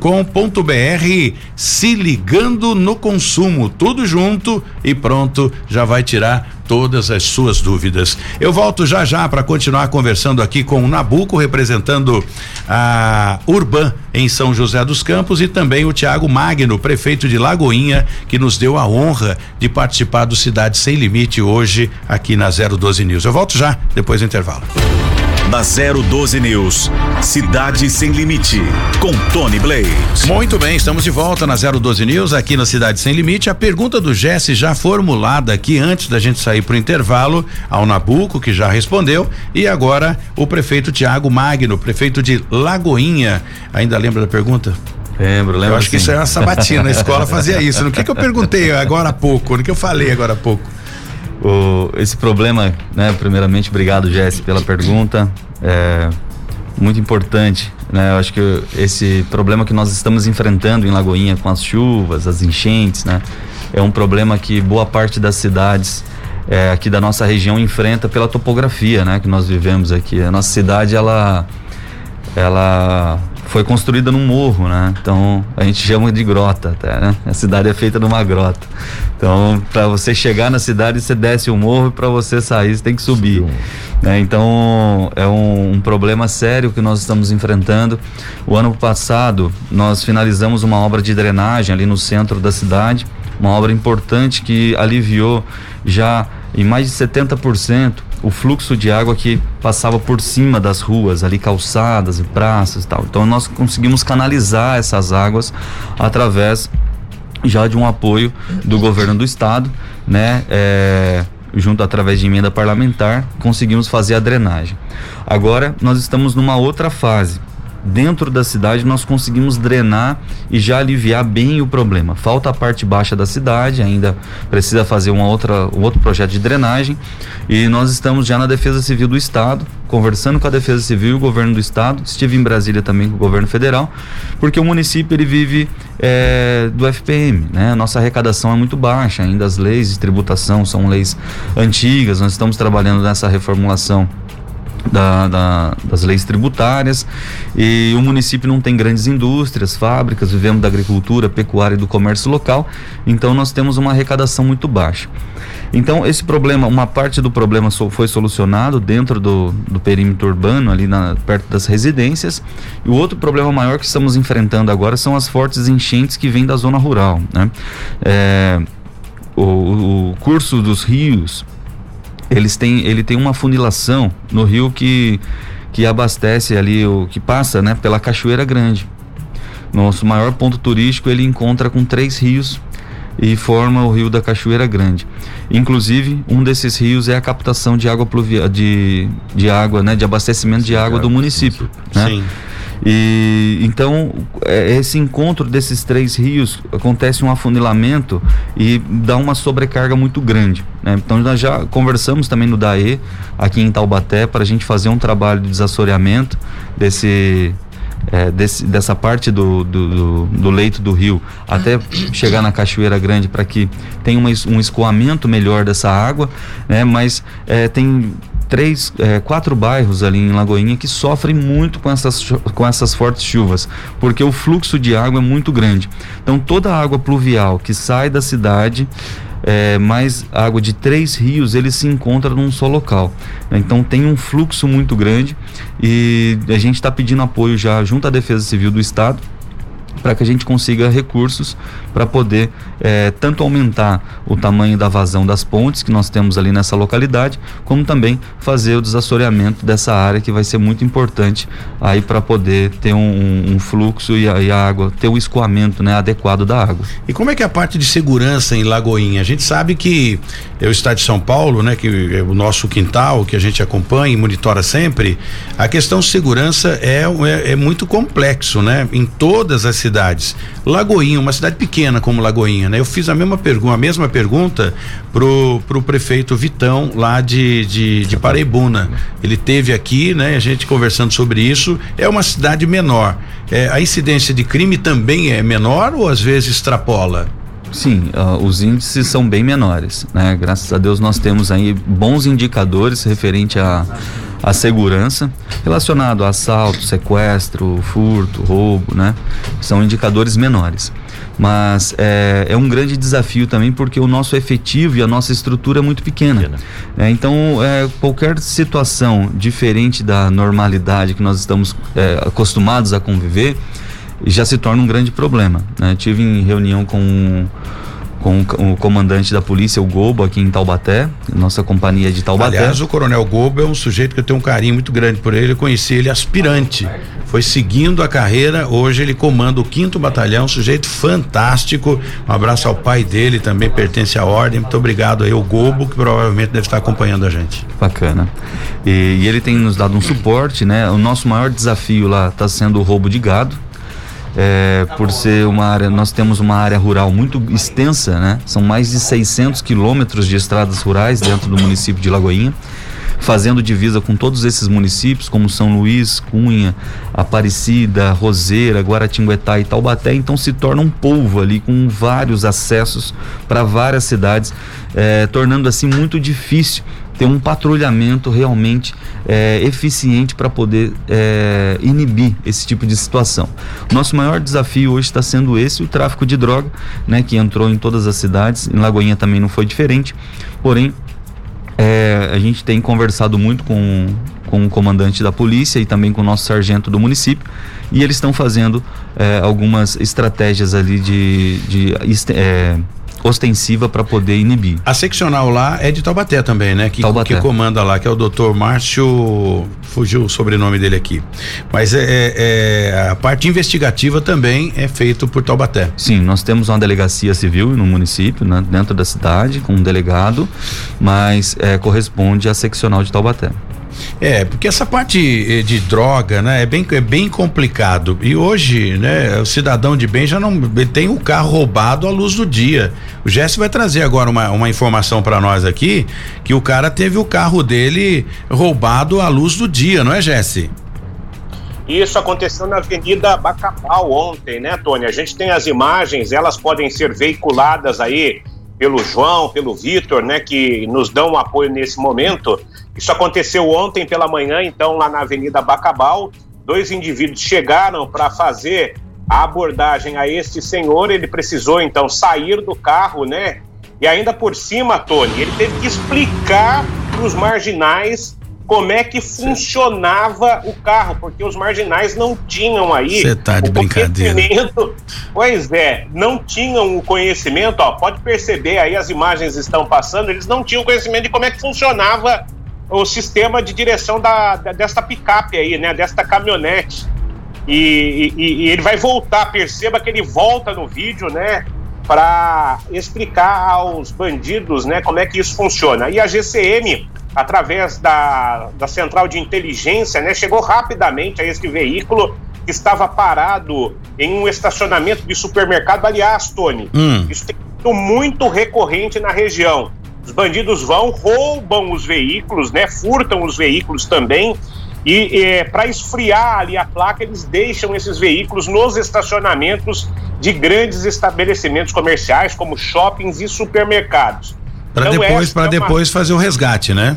se ligando no consumo, tudo junto e pronto, já vai tirar todas as suas dúvidas. Eu volto já já para continuar conversando aqui com o Nabuco, representando a Urban em São José dos Campos e também o Tiago Magno, prefeito de Lagoinha, que nos deu a honra de participar do Cidade Sem Limite hoje aqui na 012 News. Eu volto já, depois do intervalo na 012 News. Cidade Sem Limite, com Tony Blade. Muito bem, estamos de volta na 012 News, aqui na Cidade Sem Limite. A pergunta do Jesse já formulada aqui antes da gente sair para o intervalo, ao Nabuco, que já respondeu, e agora o prefeito Tiago Magno, prefeito de Lagoinha. Ainda lembra da pergunta? Lembro, lembro. Eu acho sim. que isso é uma sabatina, na escola fazia isso. No que que eu perguntei agora há pouco? No que eu falei agora há pouco? O, esse problema, né? Primeiramente, obrigado, Jesse, pela pergunta. É muito importante, né? Eu acho que esse problema que nós estamos enfrentando em Lagoinha com as chuvas, as enchentes, né? É um problema que boa parte das cidades é, aqui da nossa região enfrenta pela topografia, né? Que nós vivemos aqui. A nossa cidade, ela, ela foi construída num morro, né? Então a gente chama de grota até, né? A cidade é feita numa grota. Então, para você chegar na cidade, você desce o morro e para você sair, você tem que subir. Né? Então, é um, um, problema sério que nós estamos enfrentando. O ano passado, nós finalizamos uma obra de drenagem ali no centro da cidade, uma obra importante que aliviou já em mais de 70% o fluxo de água que passava por cima das ruas, ali calçadas e praças e tal. Então nós conseguimos canalizar essas águas através já de um apoio do governo do estado, né? É, junto através de emenda parlamentar, conseguimos fazer a drenagem. Agora nós estamos numa outra fase, dentro da cidade nós conseguimos drenar e já aliviar bem o problema. Falta a parte baixa da cidade, ainda precisa fazer uma outra, um outro projeto de drenagem e nós estamos já na Defesa Civil do Estado, conversando com a Defesa Civil e o governo do Estado. Estive em Brasília também com o governo federal, porque o município ele vive é, do FPM, né? Nossa arrecadação é muito baixa, ainda as leis de tributação são leis antigas, nós estamos trabalhando nessa reformulação da, da, das leis tributárias e o município não tem grandes indústrias, fábricas, vivemos da agricultura, pecuária e do comércio local, então nós temos uma arrecadação muito baixa. Então esse problema, uma parte do problema foi solucionado dentro do, do perímetro urbano, ali na, perto das residências, e o outro problema maior que estamos enfrentando agora são as fortes enchentes que vêm da zona rural. Né? É, o, o curso dos rios eles têm, ele tem uma funilação no rio que, que abastece ali, o que passa né, pela Cachoeira Grande. Nosso maior ponto turístico ele encontra com três rios e forma o rio da Cachoeira Grande. Inclusive, um desses rios é a captação de água pluvial, de, de água, né, de abastecimento de água do município. Né? Sim. E então é, esse encontro desses três rios acontece um afunilamento e dá uma sobrecarga muito grande. Né? Então nós já conversamos também no DAE aqui em Taubaté para a gente fazer um trabalho de desassoreamento desse é, desse, dessa parte do, do, do, do, leito do rio até chegar na Cachoeira Grande para que tenha uma, um escoamento melhor dessa água, né? Mas é, tem três, é, quatro bairros ali em Lagoinha que sofrem muito com essas, com essas fortes chuvas, porque o fluxo de água é muito grande. Então toda a água pluvial que sai da cidade é, mais água de três rios ele se encontra num só local. Então tem um fluxo muito grande e a gente está pedindo apoio já junto à Defesa Civil do Estado para que a gente consiga recursos para poder é, tanto aumentar o tamanho da vazão das pontes que nós temos ali nessa localidade, como também fazer o desassoreamento dessa área que vai ser muito importante aí para poder ter um, um fluxo e a, e a, água, ter o escoamento né, adequado da água. E como é que é a parte de segurança em Lagoinha? A gente sabe que é o estado de São Paulo, né, que é o nosso quintal, que a gente acompanha e monitora sempre, a questão segurança é, é, é muito complexo, né? Em todas as cidades. Lagoinha, uma cidade pequena como Lagoinha, né? Eu fiz a mesma pergunta, a mesma pergunta pro, pro prefeito Vitão lá de, de, de Paraibuna. Ele teve aqui, né? A gente conversando sobre isso. É uma cidade menor. É, a incidência de crime também é menor ou às vezes extrapola? Sim, uh, os índices são bem menores, né? Graças a Deus nós temos aí bons indicadores referente a a segurança relacionado a assalto, sequestro, furto, roubo, né? São indicadores menores. Mas é, é um grande desafio também porque o nosso efetivo e a nossa estrutura é muito pequena. É, então, é, qualquer situação diferente da normalidade que nós estamos é, acostumados a conviver já se torna um grande problema. Né? Tive em reunião com com o comandante da polícia, o Gobo, aqui em Taubaté, nossa companhia de Taubaté. Aliás, o Coronel Gobo é um sujeito que eu tenho um carinho muito grande por ele. Eu conheci ele aspirante. Foi seguindo a carreira, hoje ele comanda o quinto batalhão, um sujeito fantástico. Um abraço ao pai dele, também pertence à ordem. Muito obrigado aí, o Gobo, que provavelmente deve estar acompanhando a gente. Bacana. E, e ele tem nos dado um suporte, né? O nosso maior desafio lá está sendo o roubo de gado é, por ser uma área, nós temos uma área rural muito extensa, né? São mais de 600 quilômetros de estradas rurais dentro do município de Lagoinha, fazendo divisa com todos esses municípios, como São Luís, Cunha, Aparecida, Roseira, Guaratinguetá e Taubaté. Então se torna um polvo ali com vários acessos para várias cidades, é, tornando assim muito difícil ter um patrulhamento realmente é, eficiente para poder é, inibir esse tipo de situação. Nosso maior desafio hoje está sendo esse, o tráfico de droga, né, que entrou em todas as cidades, em Lagoinha também não foi diferente, porém é, a gente tem conversado muito com, com o comandante da polícia e também com o nosso sargento do município. E eles estão fazendo é, algumas estratégias ali de, de é, ostensiva para poder inibir. A seccional lá é de Taubaté também, né? Que, Taubaté. que comanda lá, que é o doutor Márcio, fugiu o sobrenome dele aqui. Mas é, é, é, a parte investigativa também é feito por Taubaté. Sim, nós temos uma delegacia civil no município, né, dentro da cidade, com um delegado, mas é, corresponde à seccional de Taubaté. É, porque essa parte eh, de droga, né, é bem, é bem complicado. E hoje, né, o cidadão de bem já não tem o carro roubado à luz do dia. O Jesse vai trazer agora uma, uma informação para nós aqui que o cara teve o carro dele roubado à luz do dia, não é, Jesse? Isso aconteceu na Avenida Bacabal ontem, né, Tony? A gente tem as imagens, elas podem ser veiculadas aí pelo João, pelo Vitor, né, que nos dão apoio nesse momento. Isso aconteceu ontem pela manhã, então, lá na Avenida Bacabal. Dois indivíduos chegaram para fazer a abordagem a este senhor. Ele precisou, então, sair do carro, né? E ainda por cima, Tony, ele teve que explicar para os marginais como é que funcionava o carro, porque os marginais não tinham aí. Você tá de brincadeira. Pois é, não tinham o conhecimento, ó, pode perceber aí as imagens estão passando, eles não tinham conhecimento de como é que funcionava o sistema de direção da, da desta picape aí, né, desta caminhonete. E, e, e ele vai voltar, perceba que ele volta no vídeo, né, para explicar aos bandidos, né, como é que isso funciona. E a GCM através da, da central de inteligência, né, chegou rapidamente a esse veículo que estava parado em um estacionamento de supermercado. Aliás, Tony, hum. isso tem sido muito recorrente na região. Os bandidos vão, roubam os veículos, né, furtam os veículos também. E é, para esfriar ali a placa, eles deixam esses veículos nos estacionamentos de grandes estabelecimentos comerciais, como shoppings e supermercados. Para então, depois, para é depois fazer o resgate, né?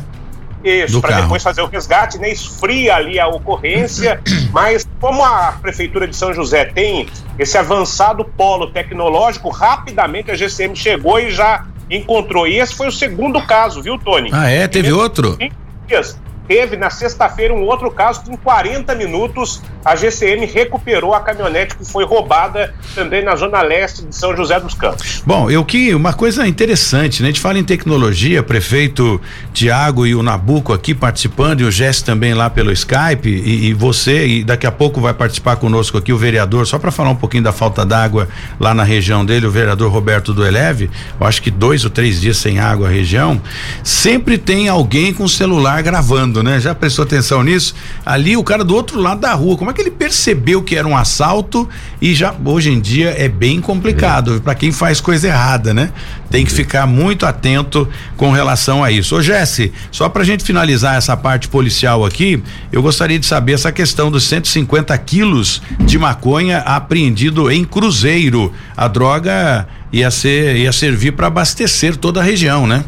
Isso, para depois fazer o resgate, né? Esfria ali a ocorrência, *clears throat* mas como a Prefeitura de São José tem esse avançado polo tecnológico, rapidamente a GCM chegou e já encontrou. E esse foi o segundo caso, viu, Tony? Ah, é? Teve outro? Dias. Teve na sexta-feira um outro caso que em 40 minutos a GCM recuperou a caminhonete que foi roubada também na zona leste de São José dos Campos. Bom, eu que uma coisa interessante, né? A gente fala em tecnologia, prefeito Tiago e o Nabuco aqui participando e o Jess também lá pelo Skype e, e, você e daqui a pouco vai participar conosco aqui o vereador só para falar um pouquinho da falta d'água lá na região dele, o vereador Roberto do Eleve. Eu acho que dois ou três dias sem água a região. Sempre tem alguém com celular gravando né? Já prestou atenção nisso? Ali o cara do outro lado da rua, como é que ele percebeu que era um assalto e já hoje em dia é bem complicado é. para quem faz coisa errada, né? Tem que ficar muito atento com relação a isso. Ô Jesse, só pra gente finalizar essa parte policial aqui, eu gostaria de saber essa questão dos 150 quilos de maconha apreendido em Cruzeiro. A droga ia ser ia servir para abastecer toda a região, né?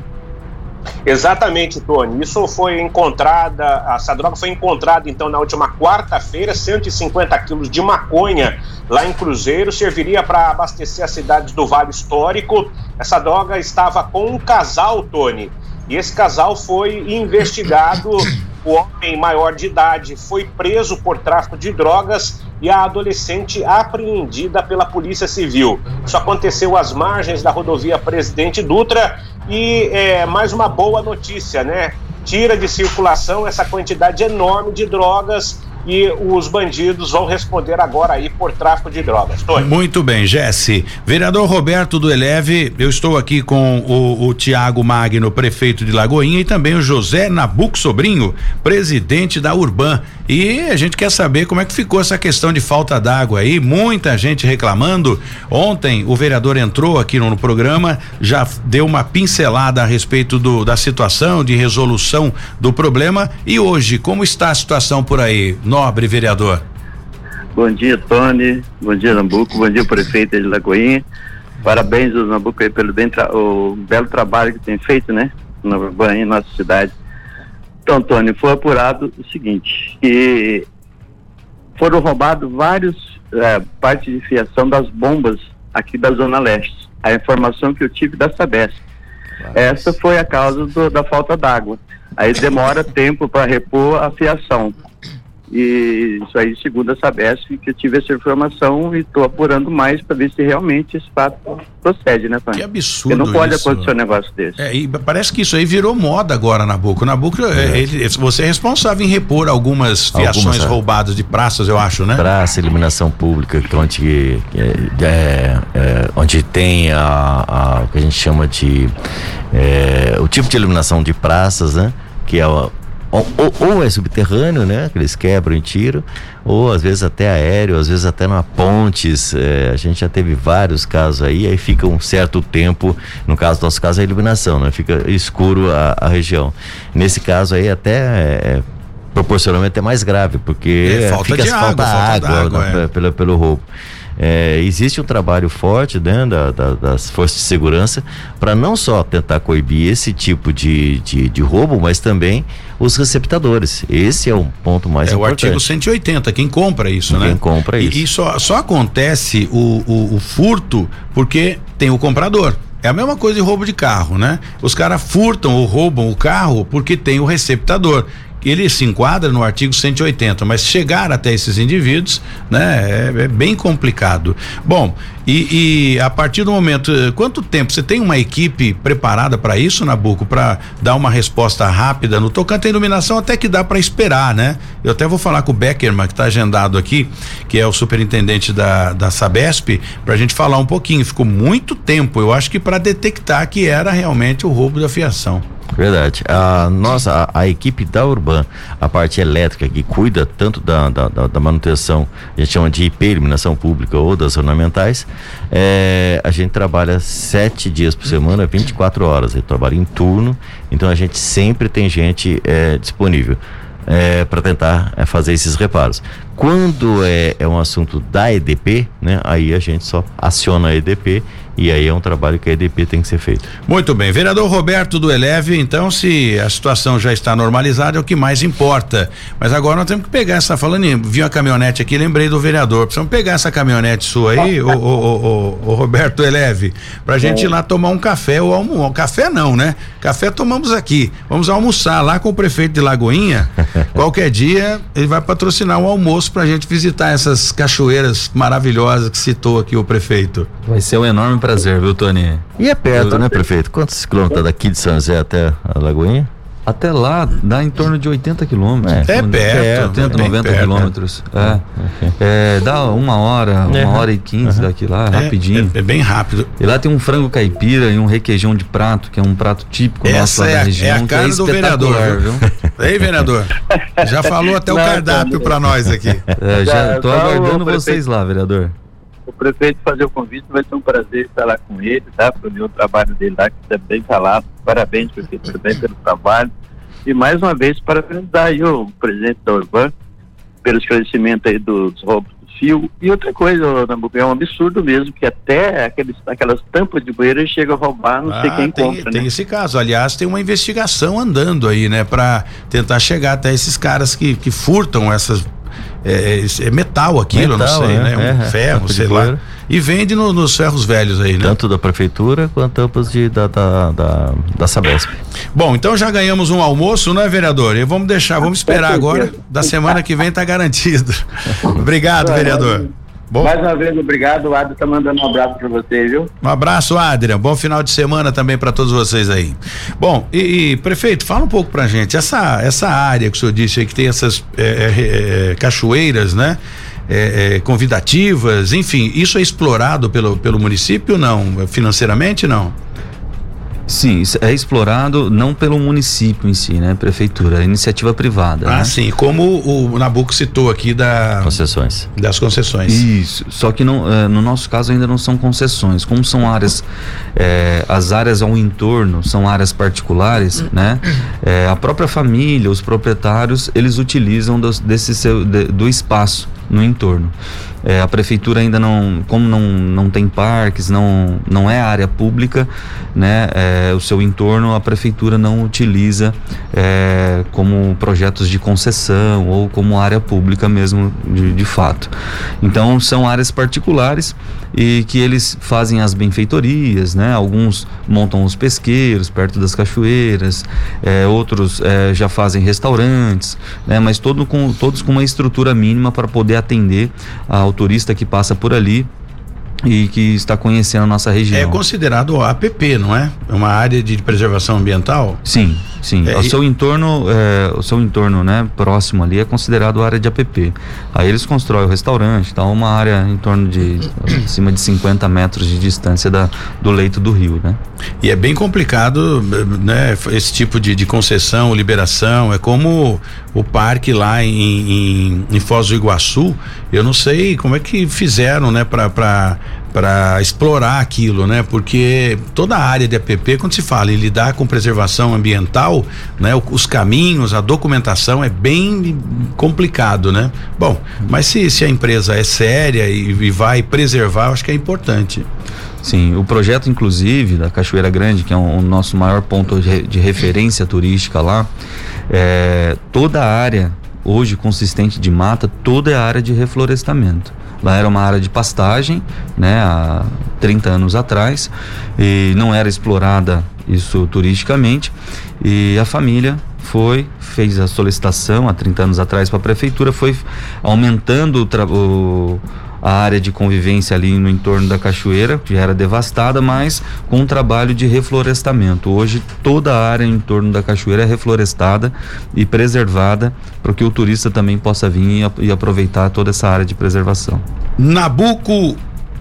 Exatamente, Tony. Isso foi encontrada, essa droga foi encontrada então na última quarta-feira, 150 quilos de maconha lá em Cruzeiro, serviria para abastecer as cidades do Vale Histórico. Essa droga estava com um casal, Tony, e esse casal foi investigado. O homem maior de idade foi preso por tráfico de drogas e a adolescente apreendida pela Polícia Civil. Isso aconteceu às margens da rodovia Presidente Dutra e é, mais uma boa notícia, né? Tira de circulação essa quantidade enorme de drogas e os bandidos vão responder agora aí por tráfico de drogas. Tony. Muito bem, Jesse. Vereador Roberto do Eleve, eu estou aqui com o, o Tiago Magno, prefeito de Lagoinha, e também o José Nabuco Sobrinho, presidente da Urban. E a gente quer saber como é que ficou essa questão de falta d'água aí, muita gente reclamando. Ontem o vereador entrou aqui no, no programa, já deu uma pincelada a respeito do, da situação, de resolução do problema. E hoje, como está a situação por aí? Nobre vereador. Bom dia, Tony. Bom dia, Nambuco. Bom dia, prefeito de Lagoinha. Parabéns Nambuco aí pelo bem o belo trabalho que tem feito, né? Na Urbana, nossa cidade. Então, Tony, foi apurado o seguinte, que foram roubados vários é, partes de fiação das bombas aqui da Zona Leste. A informação que eu tive da Sabesp. Essa foi a causa do, da falta d'água. Aí demora tempo para repor a fiação. E isso aí, segundo a Sabesp, que eu tive essa informação e estou apurando mais para ver se realmente esse fato procede, né, Tony? Que absurdo. Porque não pode isso. acontecer um negócio desse. É, e parece que isso aí virou moda agora, Nabuco. Nabuco, é. ele, você é responsável em repor algumas fiações algumas, é. roubadas de praças, eu acho, né? Praça, iluminação pública, onde, é, é, é, onde tem a, a, o que a gente chama de. o tipo de iluminação de praças, né? Que é ou, ou, é subterrâneo, né? Que eles quebram em tiro, ou às vezes até aéreo, às vezes até na pontes. É, a gente já teve vários casos aí, aí fica um certo tempo, no caso nosso caso é a iluminação, né? Fica escuro a, a região. Nesse caso aí até é, proporcionalmente é mais grave, porque É, falta fica de falta água, falta água, d'água, né, é. pelo, pelo roubo. É, existe um trabalho forte né, da- da- das forças de segurança para não só tentar coibir esse tipo de, de, de roubo, mas também os receptadores. Esse é um ponto mais É o importante. artigo 180, quem compra isso, Quem né? compra E- isso. E, só, só acontece o, o, o furto porque tem o comprador. É a mesma coisa de roubo de carro, né? Os caras furtam ou roubam o carro porque tem o receptador. Ele se enquadra no artigo 180, mas chegar até esses indivíduos, né, é, é bem complicado. Bom, e, e a partir do momento, eh, quanto tempo você tem uma equipe preparada para isso, Nabuco, para dar uma resposta rápida no tocante à iluminação, até que dá para esperar, né? Eu até vou falar com o Beckerman, que está agendado aqui, que é o superintendente da, da Sabesp, para a gente falar um pouquinho. Ficou muito tempo, eu acho que para detectar que era realmente o roubo da fiação. Verdade. A nossa, a, a equipe da Urban, a parte elétrica que cuida tanto da, da, da- manutenção, a gente chama de IP, iluminação pública ou das ornamentais, é, a gente trabalha sete dias por semana, 24 horas. Gente trabalha em turno, então a gente sempre tem gente é, disponível. para tentar é, fazer esses reparos. Quando é, é um assunto da EDP, né, aí a gente só aciona a EDP e aí é um trabalho que a EDP tem que ser feito. Muito bem, vereador Roberto do Eleve, então se a situação já está normalizada é o que mais importa. Mas agora nós temos que pegar essa, falando em, vi uma caminhonete aqui, lembrei do vereador, precisamos pegar essa caminhonete sua aí, o, o, Roberto Eleve, pra gente ir lá tomar um café ou almoçar, café não, né? Café tomamos aqui, vamos almoçar lá com o prefeito de Lagoinha, *laughs* qualquer dia ele vai patrocinar um almoço pra gente visitar essas cachoeiras maravilhosas que citou aqui o prefeito. Vai ser um enorme prazer, viu, Tony? E é perto, né, prefeito? Quantos quilômetros daqui de São José até a Lagoinha? Até lá dá em torno de 80 quilômetros. É. É perto, 80, é bem 90 perto, quilômetros. É. É, dá uma hora, uma É. hora e quinze daqui lá, É, rapidinho. É, é bem rápido. E lá tem um frango caipira e um requeijão de prato, que é um prato típico nosso Essa lá é da a, região. é a cara do vereador, viu? Ei, vereador. Já falou até o cardápio pra nós aqui. É, já tô aguardando vocês lá, vereador. O prefeito fazer o convite, vai ser um prazer estar lá com ele, tá? Para o trabalho dele lá, que está bem falado. Parabéns, prefeito, também pelo trabalho. E mais uma vez, parabenizar aí o presidente da Urban pelo esclarecimento aí dos roubos do fio. E outra coisa, ô, Nabucco, é um absurdo mesmo, que até aqueles, aquelas tampas de ele chega a roubar, não sei Ah, quem tem, compra, tem né? esse caso. Aliás, tem uma investigação andando aí, né? Pra tentar chegar até esses caras que, que furtam essas. É, esse- é metal aquilo, eu não Metal, sei, é, né? Um é, é, ferro, sei lá. E vende no- nos ferros velhos aí, né? Tanto da prefeitura quanto tampas de, da, da, da, da Sabesp. Bom, então já ganhamos um almoço, não é, vereador? E vamos deixar, vamos esperar agora. Da semana que vem tá garantido. *laughs* Obrigado, vereador. Bom, Mais uma vez, obrigado. O Ado tá mandando um abraço para você, viu? Um abraço, Adrian. Bom final de semana também para todos vocês aí. Bom, e, e, prefeito, fala um pouco pra gente. Essa, essa área que o senhor disse aí, que tem essas é, é, é, cachoeiras, né? É, é, convidativas, enfim, isso é explorado pelo, pelo município não? Financeiramente não? Sim, é explorado não pelo município em si, né? Prefeitura, é iniciativa privada. Ah, né? sim, como o Nabuco citou aqui da, Concessões. das concessões. Isso, só que não, eh, no nosso caso ainda não são concessões. Como são áreas, eh, as áreas ao entorno são áreas particulares, né? Eh, a própria família, os proprietários, eles utilizam dos- desse seu, de- do espaço no entorno. Eh, a prefeitura ainda não, como não, não tem parques, não, não é área pública, né? Eh, o seu entorno a prefeitura não utiliza eh, como projetos de concessão ou como área pública mesmo de, de fato. Então são áreas particulares e que eles fazem as benfeitorias, né? Alguns montam os pesqueiros perto das cachoeiras, eh, outros eh, já fazem restaurantes, né? Mas todo com, todos com uma estrutura mínima para poder atender ao turista que passa por ali e que está conhecendo a nossa região. É considerado APP, não é? É uma área de preservação ambiental? Sim, Sim, É, o seu entorno, é, o seu entorno, né, próximo ali é considerado área de APP. Aí eles constroem o restaurante, tá uma área em torno de acima de 50 metros de distância da, do leito do rio, né? E é bem complicado, né? Esse tipo de, de concessão, liberação. É como o parque lá em, em, em Foz do Iguaçu. Eu não sei como é que fizeram, né? Pra, para explorar aquilo, né? Porque toda a área de APP, quando se fala em lidar com preservação ambiental, né? O- Os caminhos, a documentação é bem complicado, né? Bom, mas se, se a empresa é séria e, e vai preservar, eu acho que é importante. Sim, o projeto, inclusive, da Cachoeira Grande, que é um- o nosso maior ponto de, de referência turística lá, é, toda a área hoje consistente de mata, toda é área de reflorestamento. Lá era uma área de pastagem, né, há 30 anos atrás, e não era explorada isso turisticamente, e a família foi, fez a solicitação há 30 anos atrás para a prefeitura, foi aumentando o, a área de convivência ali no entorno da cachoeira, que já era devastada, mas com um trabalho de reflorestamento. Hoje toda a área em torno da cachoeira é reflorestada e preservada para que o turista também possa vir e, e aproveitar toda essa área de preservação. Nabuco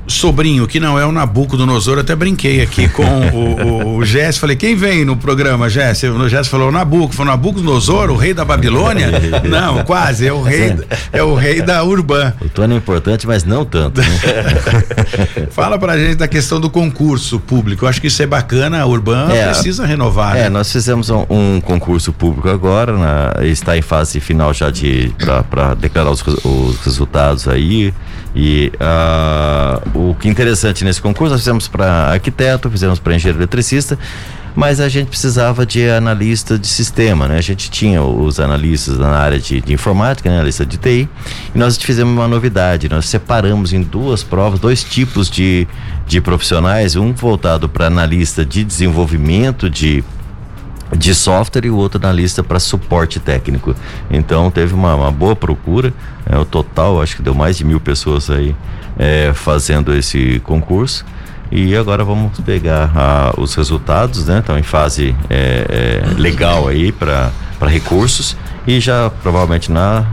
sobrinho, que não é o Nabuco do Nosoro, até brinquei aqui com o, o, o Jess, falei, quem vem no programa, Jess? O Jess falou, o Nabuco, foi o Nabuco do Nosoro, o rei da Babilônia? *laughs* não, quase, é o rei, é o rei da Urbã. O Tony é importante, mas não tanto. né? *laughs* Fala pra gente da questão do concurso público, eu acho que isso é bacana, a Urbã É, precisa renovar, É, né? nós fizemos um, um concurso público agora, na- está em fase final já de para declarar os, os resultados aí. E ah, o que é interessante nesse concurso, nós fizemos para arquiteto, fizemos para engenheiro eletricista, mas a gente precisava de analista de sistema, né? A gente tinha os analistas na área de, de informática, né? Analista de TI, e nós fizemos uma novidade, nós separamos em duas provas, dois tipos de, de profissionais, um voltado para analista de desenvolvimento de de software e o outro na lista para suporte técnico. Então teve uma, uma boa procura. É, o total acho que deu mais de mil pessoas aí é, fazendo esse concurso. E agora vamos pegar ah, os resultados, né? Estão em fase é, é, legal aí para recursos e já provavelmente na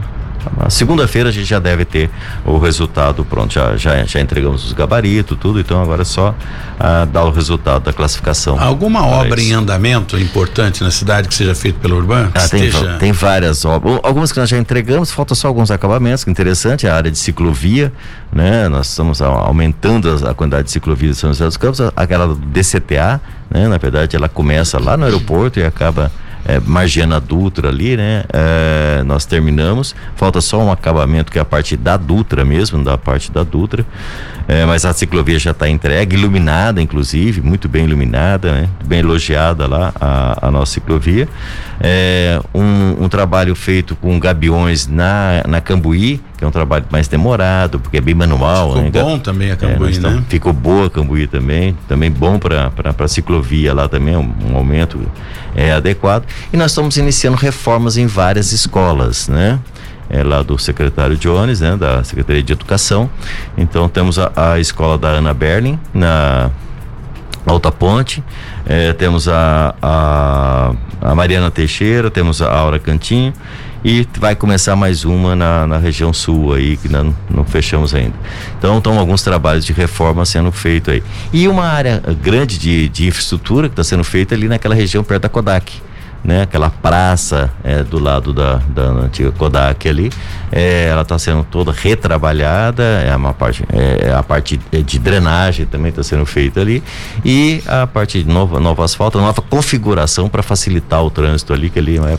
na segunda-feira a gente já deve ter o resultado pronto, já, já, já entregamos os gabaritos, tudo, então agora é só ah, dar o resultado da classificação. Alguma obra isso. em andamento importante na cidade que seja feita pela Urbã? Que Ah, tem, esteja- tem várias obras. Algumas que nós já entregamos, falta só alguns acabamentos, que é interessante, a área de ciclovia, né? Nós estamos aumentando a quantidade de ciclovias de São José dos Campos, aquela do DCTA, né? Na verdade, ela começa lá no aeroporto e acaba é, margeando a Dutra ali, né? É, nós terminamos, falta só um acabamento que é a parte da Dutra mesmo, da parte da Dutra, É, mas a ciclovia já está entregue, iluminada inclusive, muito bem iluminada, né? Bem elogiada lá a, a nossa ciclovia. É, um, um trabalho feito com gabiões na, na Cambuí, que é um trabalho mais demorado, porque é bem manual. Ficou né? bom também a É, Cambuí, nós estamos- né? Ficou boa a Cambuí também, também bom para a ciclovia lá também, um, um aumento é, adequado. E nós estamos iniciando reformas em várias escolas, né? É lá do secretário Jones, né? Da Secretaria de Educação. Então temos a, a escola da Ana Berlin na Alta Ponte, eh, temos a, a, a Mariana Teixeira, temos a Aura Cantinho e vai começar mais uma na, na região sul aí, que não, não fechamos ainda. Então estão alguns trabalhos de reforma sendo feito aí. E uma área grande de, de infraestrutura que está sendo feita ali naquela região perto da Kodak né? Aquela praça é, do lado da, da antiga Kodak ali, é, ela está sendo toda retrabalhada, é uma parte, é, a parte de drenagem também está sendo feita ali e a parte de nova, nova asfalto, nova configuração para facilitar o trânsito ali que ali é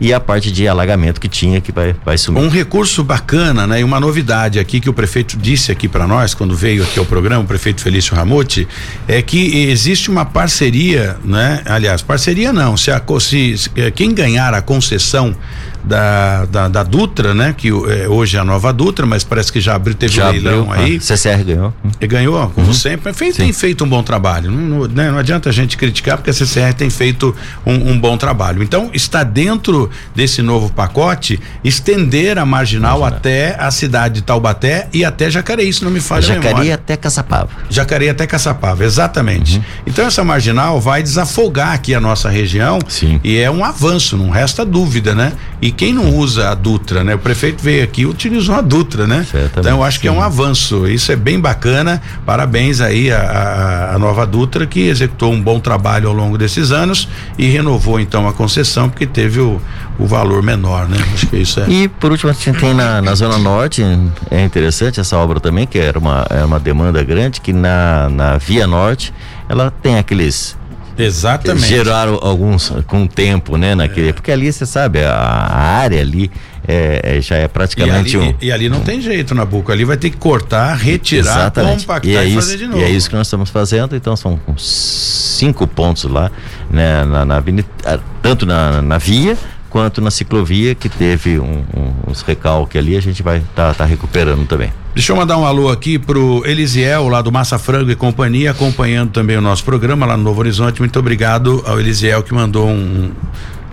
e a parte de alagamento que tinha que vai, vai sumir. Um recurso bacana, né? E uma novidade aqui que o prefeito disse aqui para nós quando veio aqui ao programa, o prefeito Felício Ramute, é que existe uma parceria, né? Aliás, parceria não, se, a, se, eh, quem ganhar a concessão da, da, da Dutra, né? Que é, hoje é a nova Dutra, mas parece que já abriu, teve Já um leilão abriu, aí. ah, CCR ganhou. E ganhou, como sempre. Fez, tem feito um bom trabalho. Não, não, né, não adianta a gente criticar, porque a CCR tem feito um, um bom trabalho. Então, está dentro desse novo pacote estender a marginal até a cidade de Taubaté e até Jacareí, se não me falha a Jacareí memória. até Caçapava. Jacareí até Caçapava, exatamente. Então essa marginal vai desafogar aqui a nossa região Sim. e é um avanço, não resta dúvida, né? E quem não usa a Dutra, né? O prefeito veio aqui e utilizou a Dutra, né? Certamente, Então eu acho que é sim. um avanço, isso é bem bacana, parabéns aí a, a, a nova Dutra que executou um bom trabalho ao longo desses anos e renovou então a concessão porque teve o, o valor menor, né? Acho que isso é. E por último, a gente tem na, na Zona Norte, é interessante essa obra também, que era uma, era uma demanda grande, que na, na Via Norte ela tem aqueles. Exatamente. Geraram alguns com o tempo, né? Naquele, Porque ali, você sabe, a, a área ali é, é- já é E ali, praticamente um. e ali não tem jeito, Nabuco. Ali vai ter que cortar, retirar, Exatamente. compactar E é, isso, fazer de novo. e é isso que nós estamos fazendo. Então são cinco pontos lá, né, na, na avenida, ah, tanto na, na via quanto na ciclovia que teve um, um, uns recalques ali. A gente vai estar tá, recuperando também. Deixa eu mandar um alô aqui pro Elisiel, lá do Massa Frango e Companhia, acompanhando também o nosso programa lá no Novo Horizonte. Muito obrigado ao Elisiel que mandou um,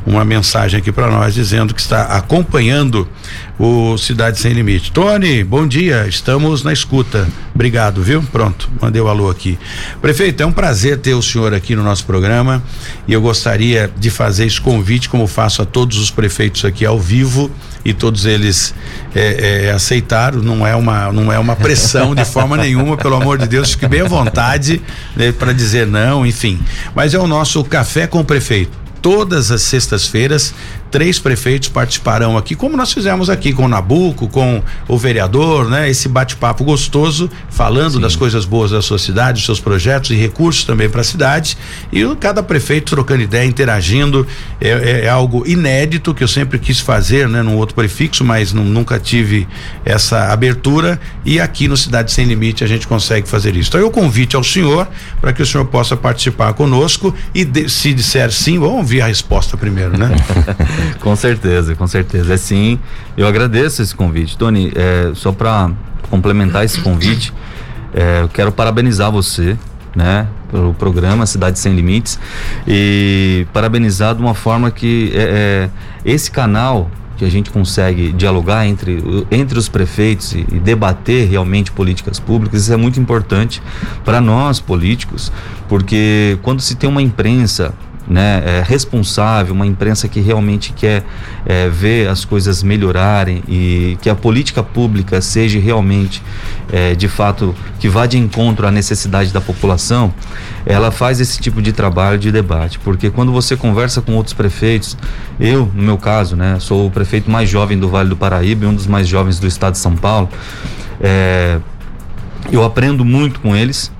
uma mensagem aqui para nós dizendo que está acompanhando o Cidade Sem Limite. Tony, bom dia, estamos na escuta. Obrigado, viu? Pronto, mandei o alô aqui. Prefeito, é um prazer ter o senhor aqui no nosso programa e eu gostaria de fazer esse convite, como faço a todos os prefeitos aqui ao vivo e todos eles é, é, aceitaram. Não é uma não é uma pressão de forma nenhuma, pelo amor de Deus, fique bem à vontade né, para dizer não, enfim. Mas é o nosso café com o prefeito todas as sextas-feiras, três prefeitos participarão aqui, como nós fizemos aqui com o Nabuco, com o vereador, né? Esse bate-papo gostoso, falando das coisas boas da sua cidade, dos seus projetos e recursos também para a cidade. E cada prefeito trocando ideia, interagindo. É, é- é algo inédito que eu sempre quis fazer, né? Num outro prefixo, mas nu- nunca tive essa abertura. E aqui no Cidade Sem Limite a gente consegue fazer isso. Então, eu convite ao senhor para que o senhor possa participar conosco e de- se disser sim, vamos ouvir a resposta primeiro, né? *laughs* *laughs* Com certeza, com certeza. É sim. Eu agradeço esse convite. Tony, é, só para complementar esse convite, é, eu quero parabenizar você, né, pelo programa Cidade Sem Limites e parabenizar de uma forma que é, é, esse canal que a gente consegue dialogar entre, entre os prefeitos e, e debater realmente políticas públicas, isso é muito importante para nós políticos, porque quando se tem uma imprensa né, é, responsável, uma imprensa que realmente quer é, ver as coisas melhorarem e que a política pública seja realmente, é, de fato, que vá de encontro à necessidade da população, ela faz esse tipo de trabalho de debate, porque quando você conversa com outros prefeitos, eu, no meu caso, né, sou o prefeito mais jovem do Vale do Paraíba um dos mais jovens do estado de São Paulo, é, eu aprendo muito com eles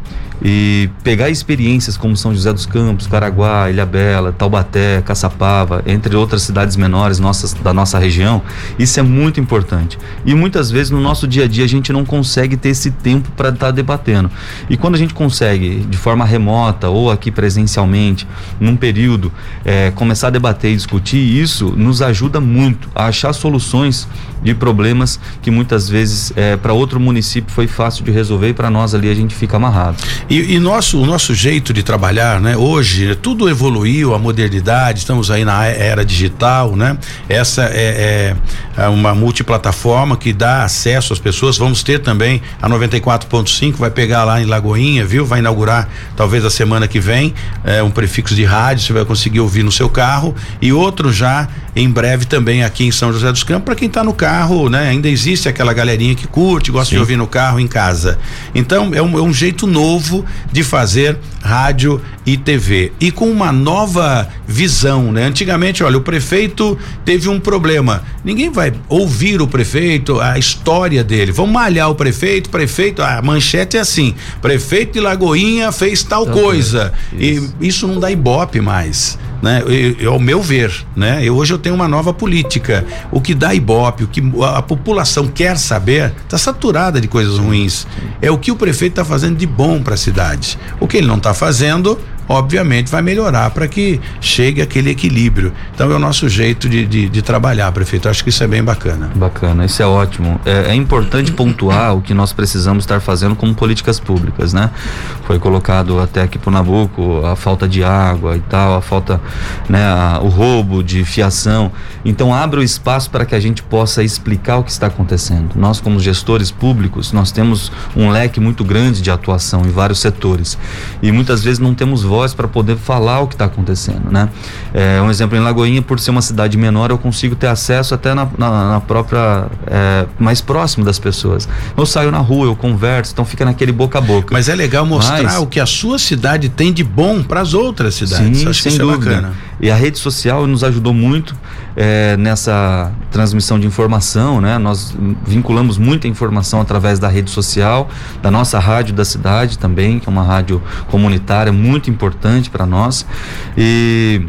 e pegar experiências como São José dos Campos, Caraguá, Ilhabela, Taubaté, Caçapava, entre outras cidades menores nossas, da nossa região, isso é muito importante. E muitas vezes no nosso dia a dia a gente não consegue ter esse tempo para estar debatendo. E quando a gente consegue, de forma remota ou aqui presencialmente, num período, eh, começar a debater e discutir, isso nos ajuda muito a achar soluções de problemas que muitas vezes para outro município foi fácil de resolver e para nós ali a gente fica amarrado. E, e nosso, o nosso jeito de trabalhar, né? Hoje tudo evoluiu, a modernidade, estamos aí na era digital, né? Essa é, é- é uma multiplataforma que dá acesso às pessoas. Vamos ter também a 94.5, vai pegar lá em Lagoinha, viu? Vai inaugurar talvez a semana que vem é, um prefixo de rádio, você vai conseguir ouvir no seu carro e outro já em breve também aqui em São José dos Campos para quem está no carro, né? Ainda existe aquela galerinha que curte, gosta de ouvir no carro, em casa. Então é um, é um jeito novo de fazer rádio e TV e com uma nova visão, né? Antigamente, olha, o prefeito teve um problema. Ninguém vai ouvir o prefeito, a história dele. Vamos malhar o prefeito, prefeito, a manchete é assim: prefeito de Lagoinha fez tal coisa. E isso não dá ibope mais né? Ao meu ver, né? Eu, hoje eu tenho uma nova política. O que dá ibope, o que a, a população quer saber, está saturada de coisas ruins. É o que o prefeito está fazendo de bom para a cidade. O que ele não está fazendo, obviamente vai melhorar para que chegue aquele equilíbrio. Então é o nosso jeito de, de, de trabalhar, prefeito. Acho que isso é bem bacana. Bacana, isso é ótimo. É, é, importante pontuar o que nós precisamos estar fazendo como políticas públicas, né? Foi colocado até aqui pro Nabuco a falta de água e tal, a falta, né, a, o roubo de fiação. Então abre o espaço para que a gente possa explicar o que está acontecendo. Nós como gestores públicos, nós temos um leque muito grande de atuação em vários setores e muitas vezes não temos voz para poder falar o que está acontecendo, né? É, um exemplo em Lagoinha, por ser uma cidade menor, eu consigo ter acesso até na, na, na própria é, mais próximo das pessoas. Eu saio na rua, eu converso, então fica naquele boca a boca. Mas é legal mostrar Mas, o que a sua cidade tem de bom para as outras cidades. Sim, Acho sem que isso é dúvida. É bacana. E a rede social nos ajudou muito é, nessa transmissão de informação, né? Nós vinculamos muita informação através da rede social, da nossa rádio da cidade também, que é uma rádio comunitária muito importante para nós. E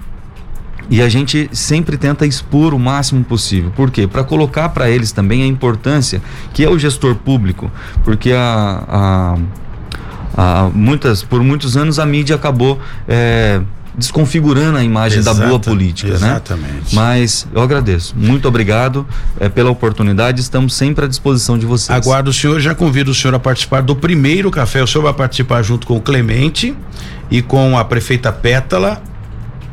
e a gente sempre tenta expor o máximo possível. Por quê? Para colocar para eles também a importância que é o gestor público, porque a, a, a muitas, por muitos anos a mídia acabou é, desconfigurando a imagem da boa política, exatamente. né? Mas eu agradeço. Muito obrigado é, pela oportunidade. Estamos sempre à disposição de vocês. Aguardo o senhor, já convido o senhor a participar do primeiro café. O senhor vai participar junto com o Clemente e com a prefeita Pétala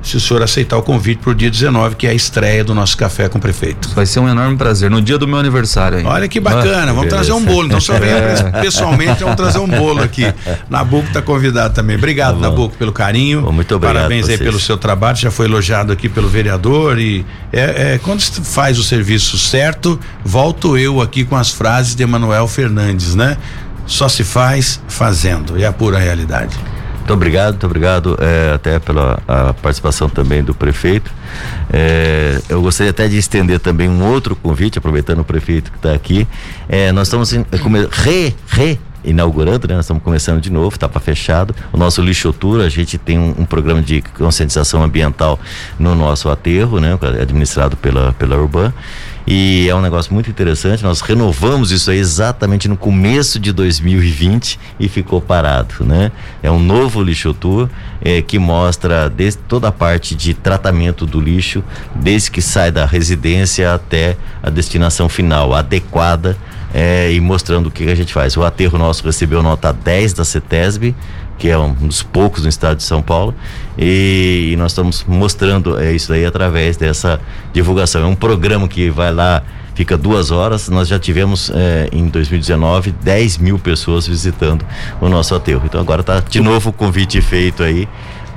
se o senhor aceitar o convite para o dia 19, que é a estreia do nosso café com o prefeito. Vai ser um enorme prazer, no dia do meu aniversário. Hein? Olha que bacana, ah, vamos beleza. trazer um bolo. Então, só venha pessoalmente, vamos trazer um bolo aqui. Nabuco está convidado também. Obrigado, tá Nabuco, pelo carinho. Bom, muito obrigado. Parabéns aí pelo seu trabalho, já foi elogiado aqui pelo vereador. E é, é, quando faz o serviço certo, volto eu aqui com as frases de Emanuel Fernandes, né? Só se faz fazendo, é a pura realidade. Muito obrigado, muito obrigado é, até pela participação também do prefeito. É, eu gostaria até de estender também um outro convite, aproveitando o prefeito que está aqui. É, nós estamos em, re, re inaugurando, né? Nós estamos começando de novo, está para fechado. O nosso lixotura, a gente tem um, um, programa de conscientização ambiental no nosso aterro, né? Administrado pela, pela Urban. E é um negócio muito interessante. Nós renovamos isso aí exatamente no começo de 2020 e ficou parado, né? É um novo lixo tour é, que mostra desde toda a parte de tratamento do lixo, desde que sai da residência até a destinação final adequada é, e mostrando o que, que a gente faz. O aterro nosso recebeu nota 10 da CETESB, que é um dos poucos no estado de São Paulo, e, e nós estamos mostrando é, isso aí através dessa divulgação. É um programa que vai lá, fica duas horas. Nós já tivemos é, em 2019 10 mil pessoas visitando o nosso aterro. Então agora está de novo o convite feito aí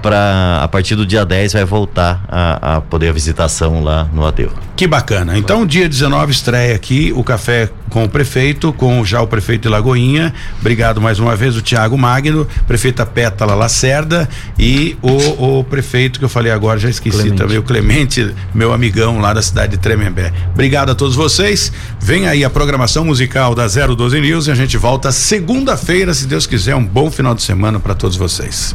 para a partir do dia 10 vai voltar a, a, poder a visitação lá no aterro. Que bacana. Então, dia 19 estreia aqui o café com o prefeito, com já o prefeito de Lagoinha. Obrigado mais uma vez, o Tiago Magno, prefeita Pétala Lacerda e o, o prefeito que eu falei agora, já esqueci Clemente. também, o Clemente, meu amigão lá da cidade de Tremembé. Obrigado a todos vocês. Vem aí a programação musical da 012 News e a gente volta segunda-feira, se Deus quiser. Um bom final de semana para todos vocês.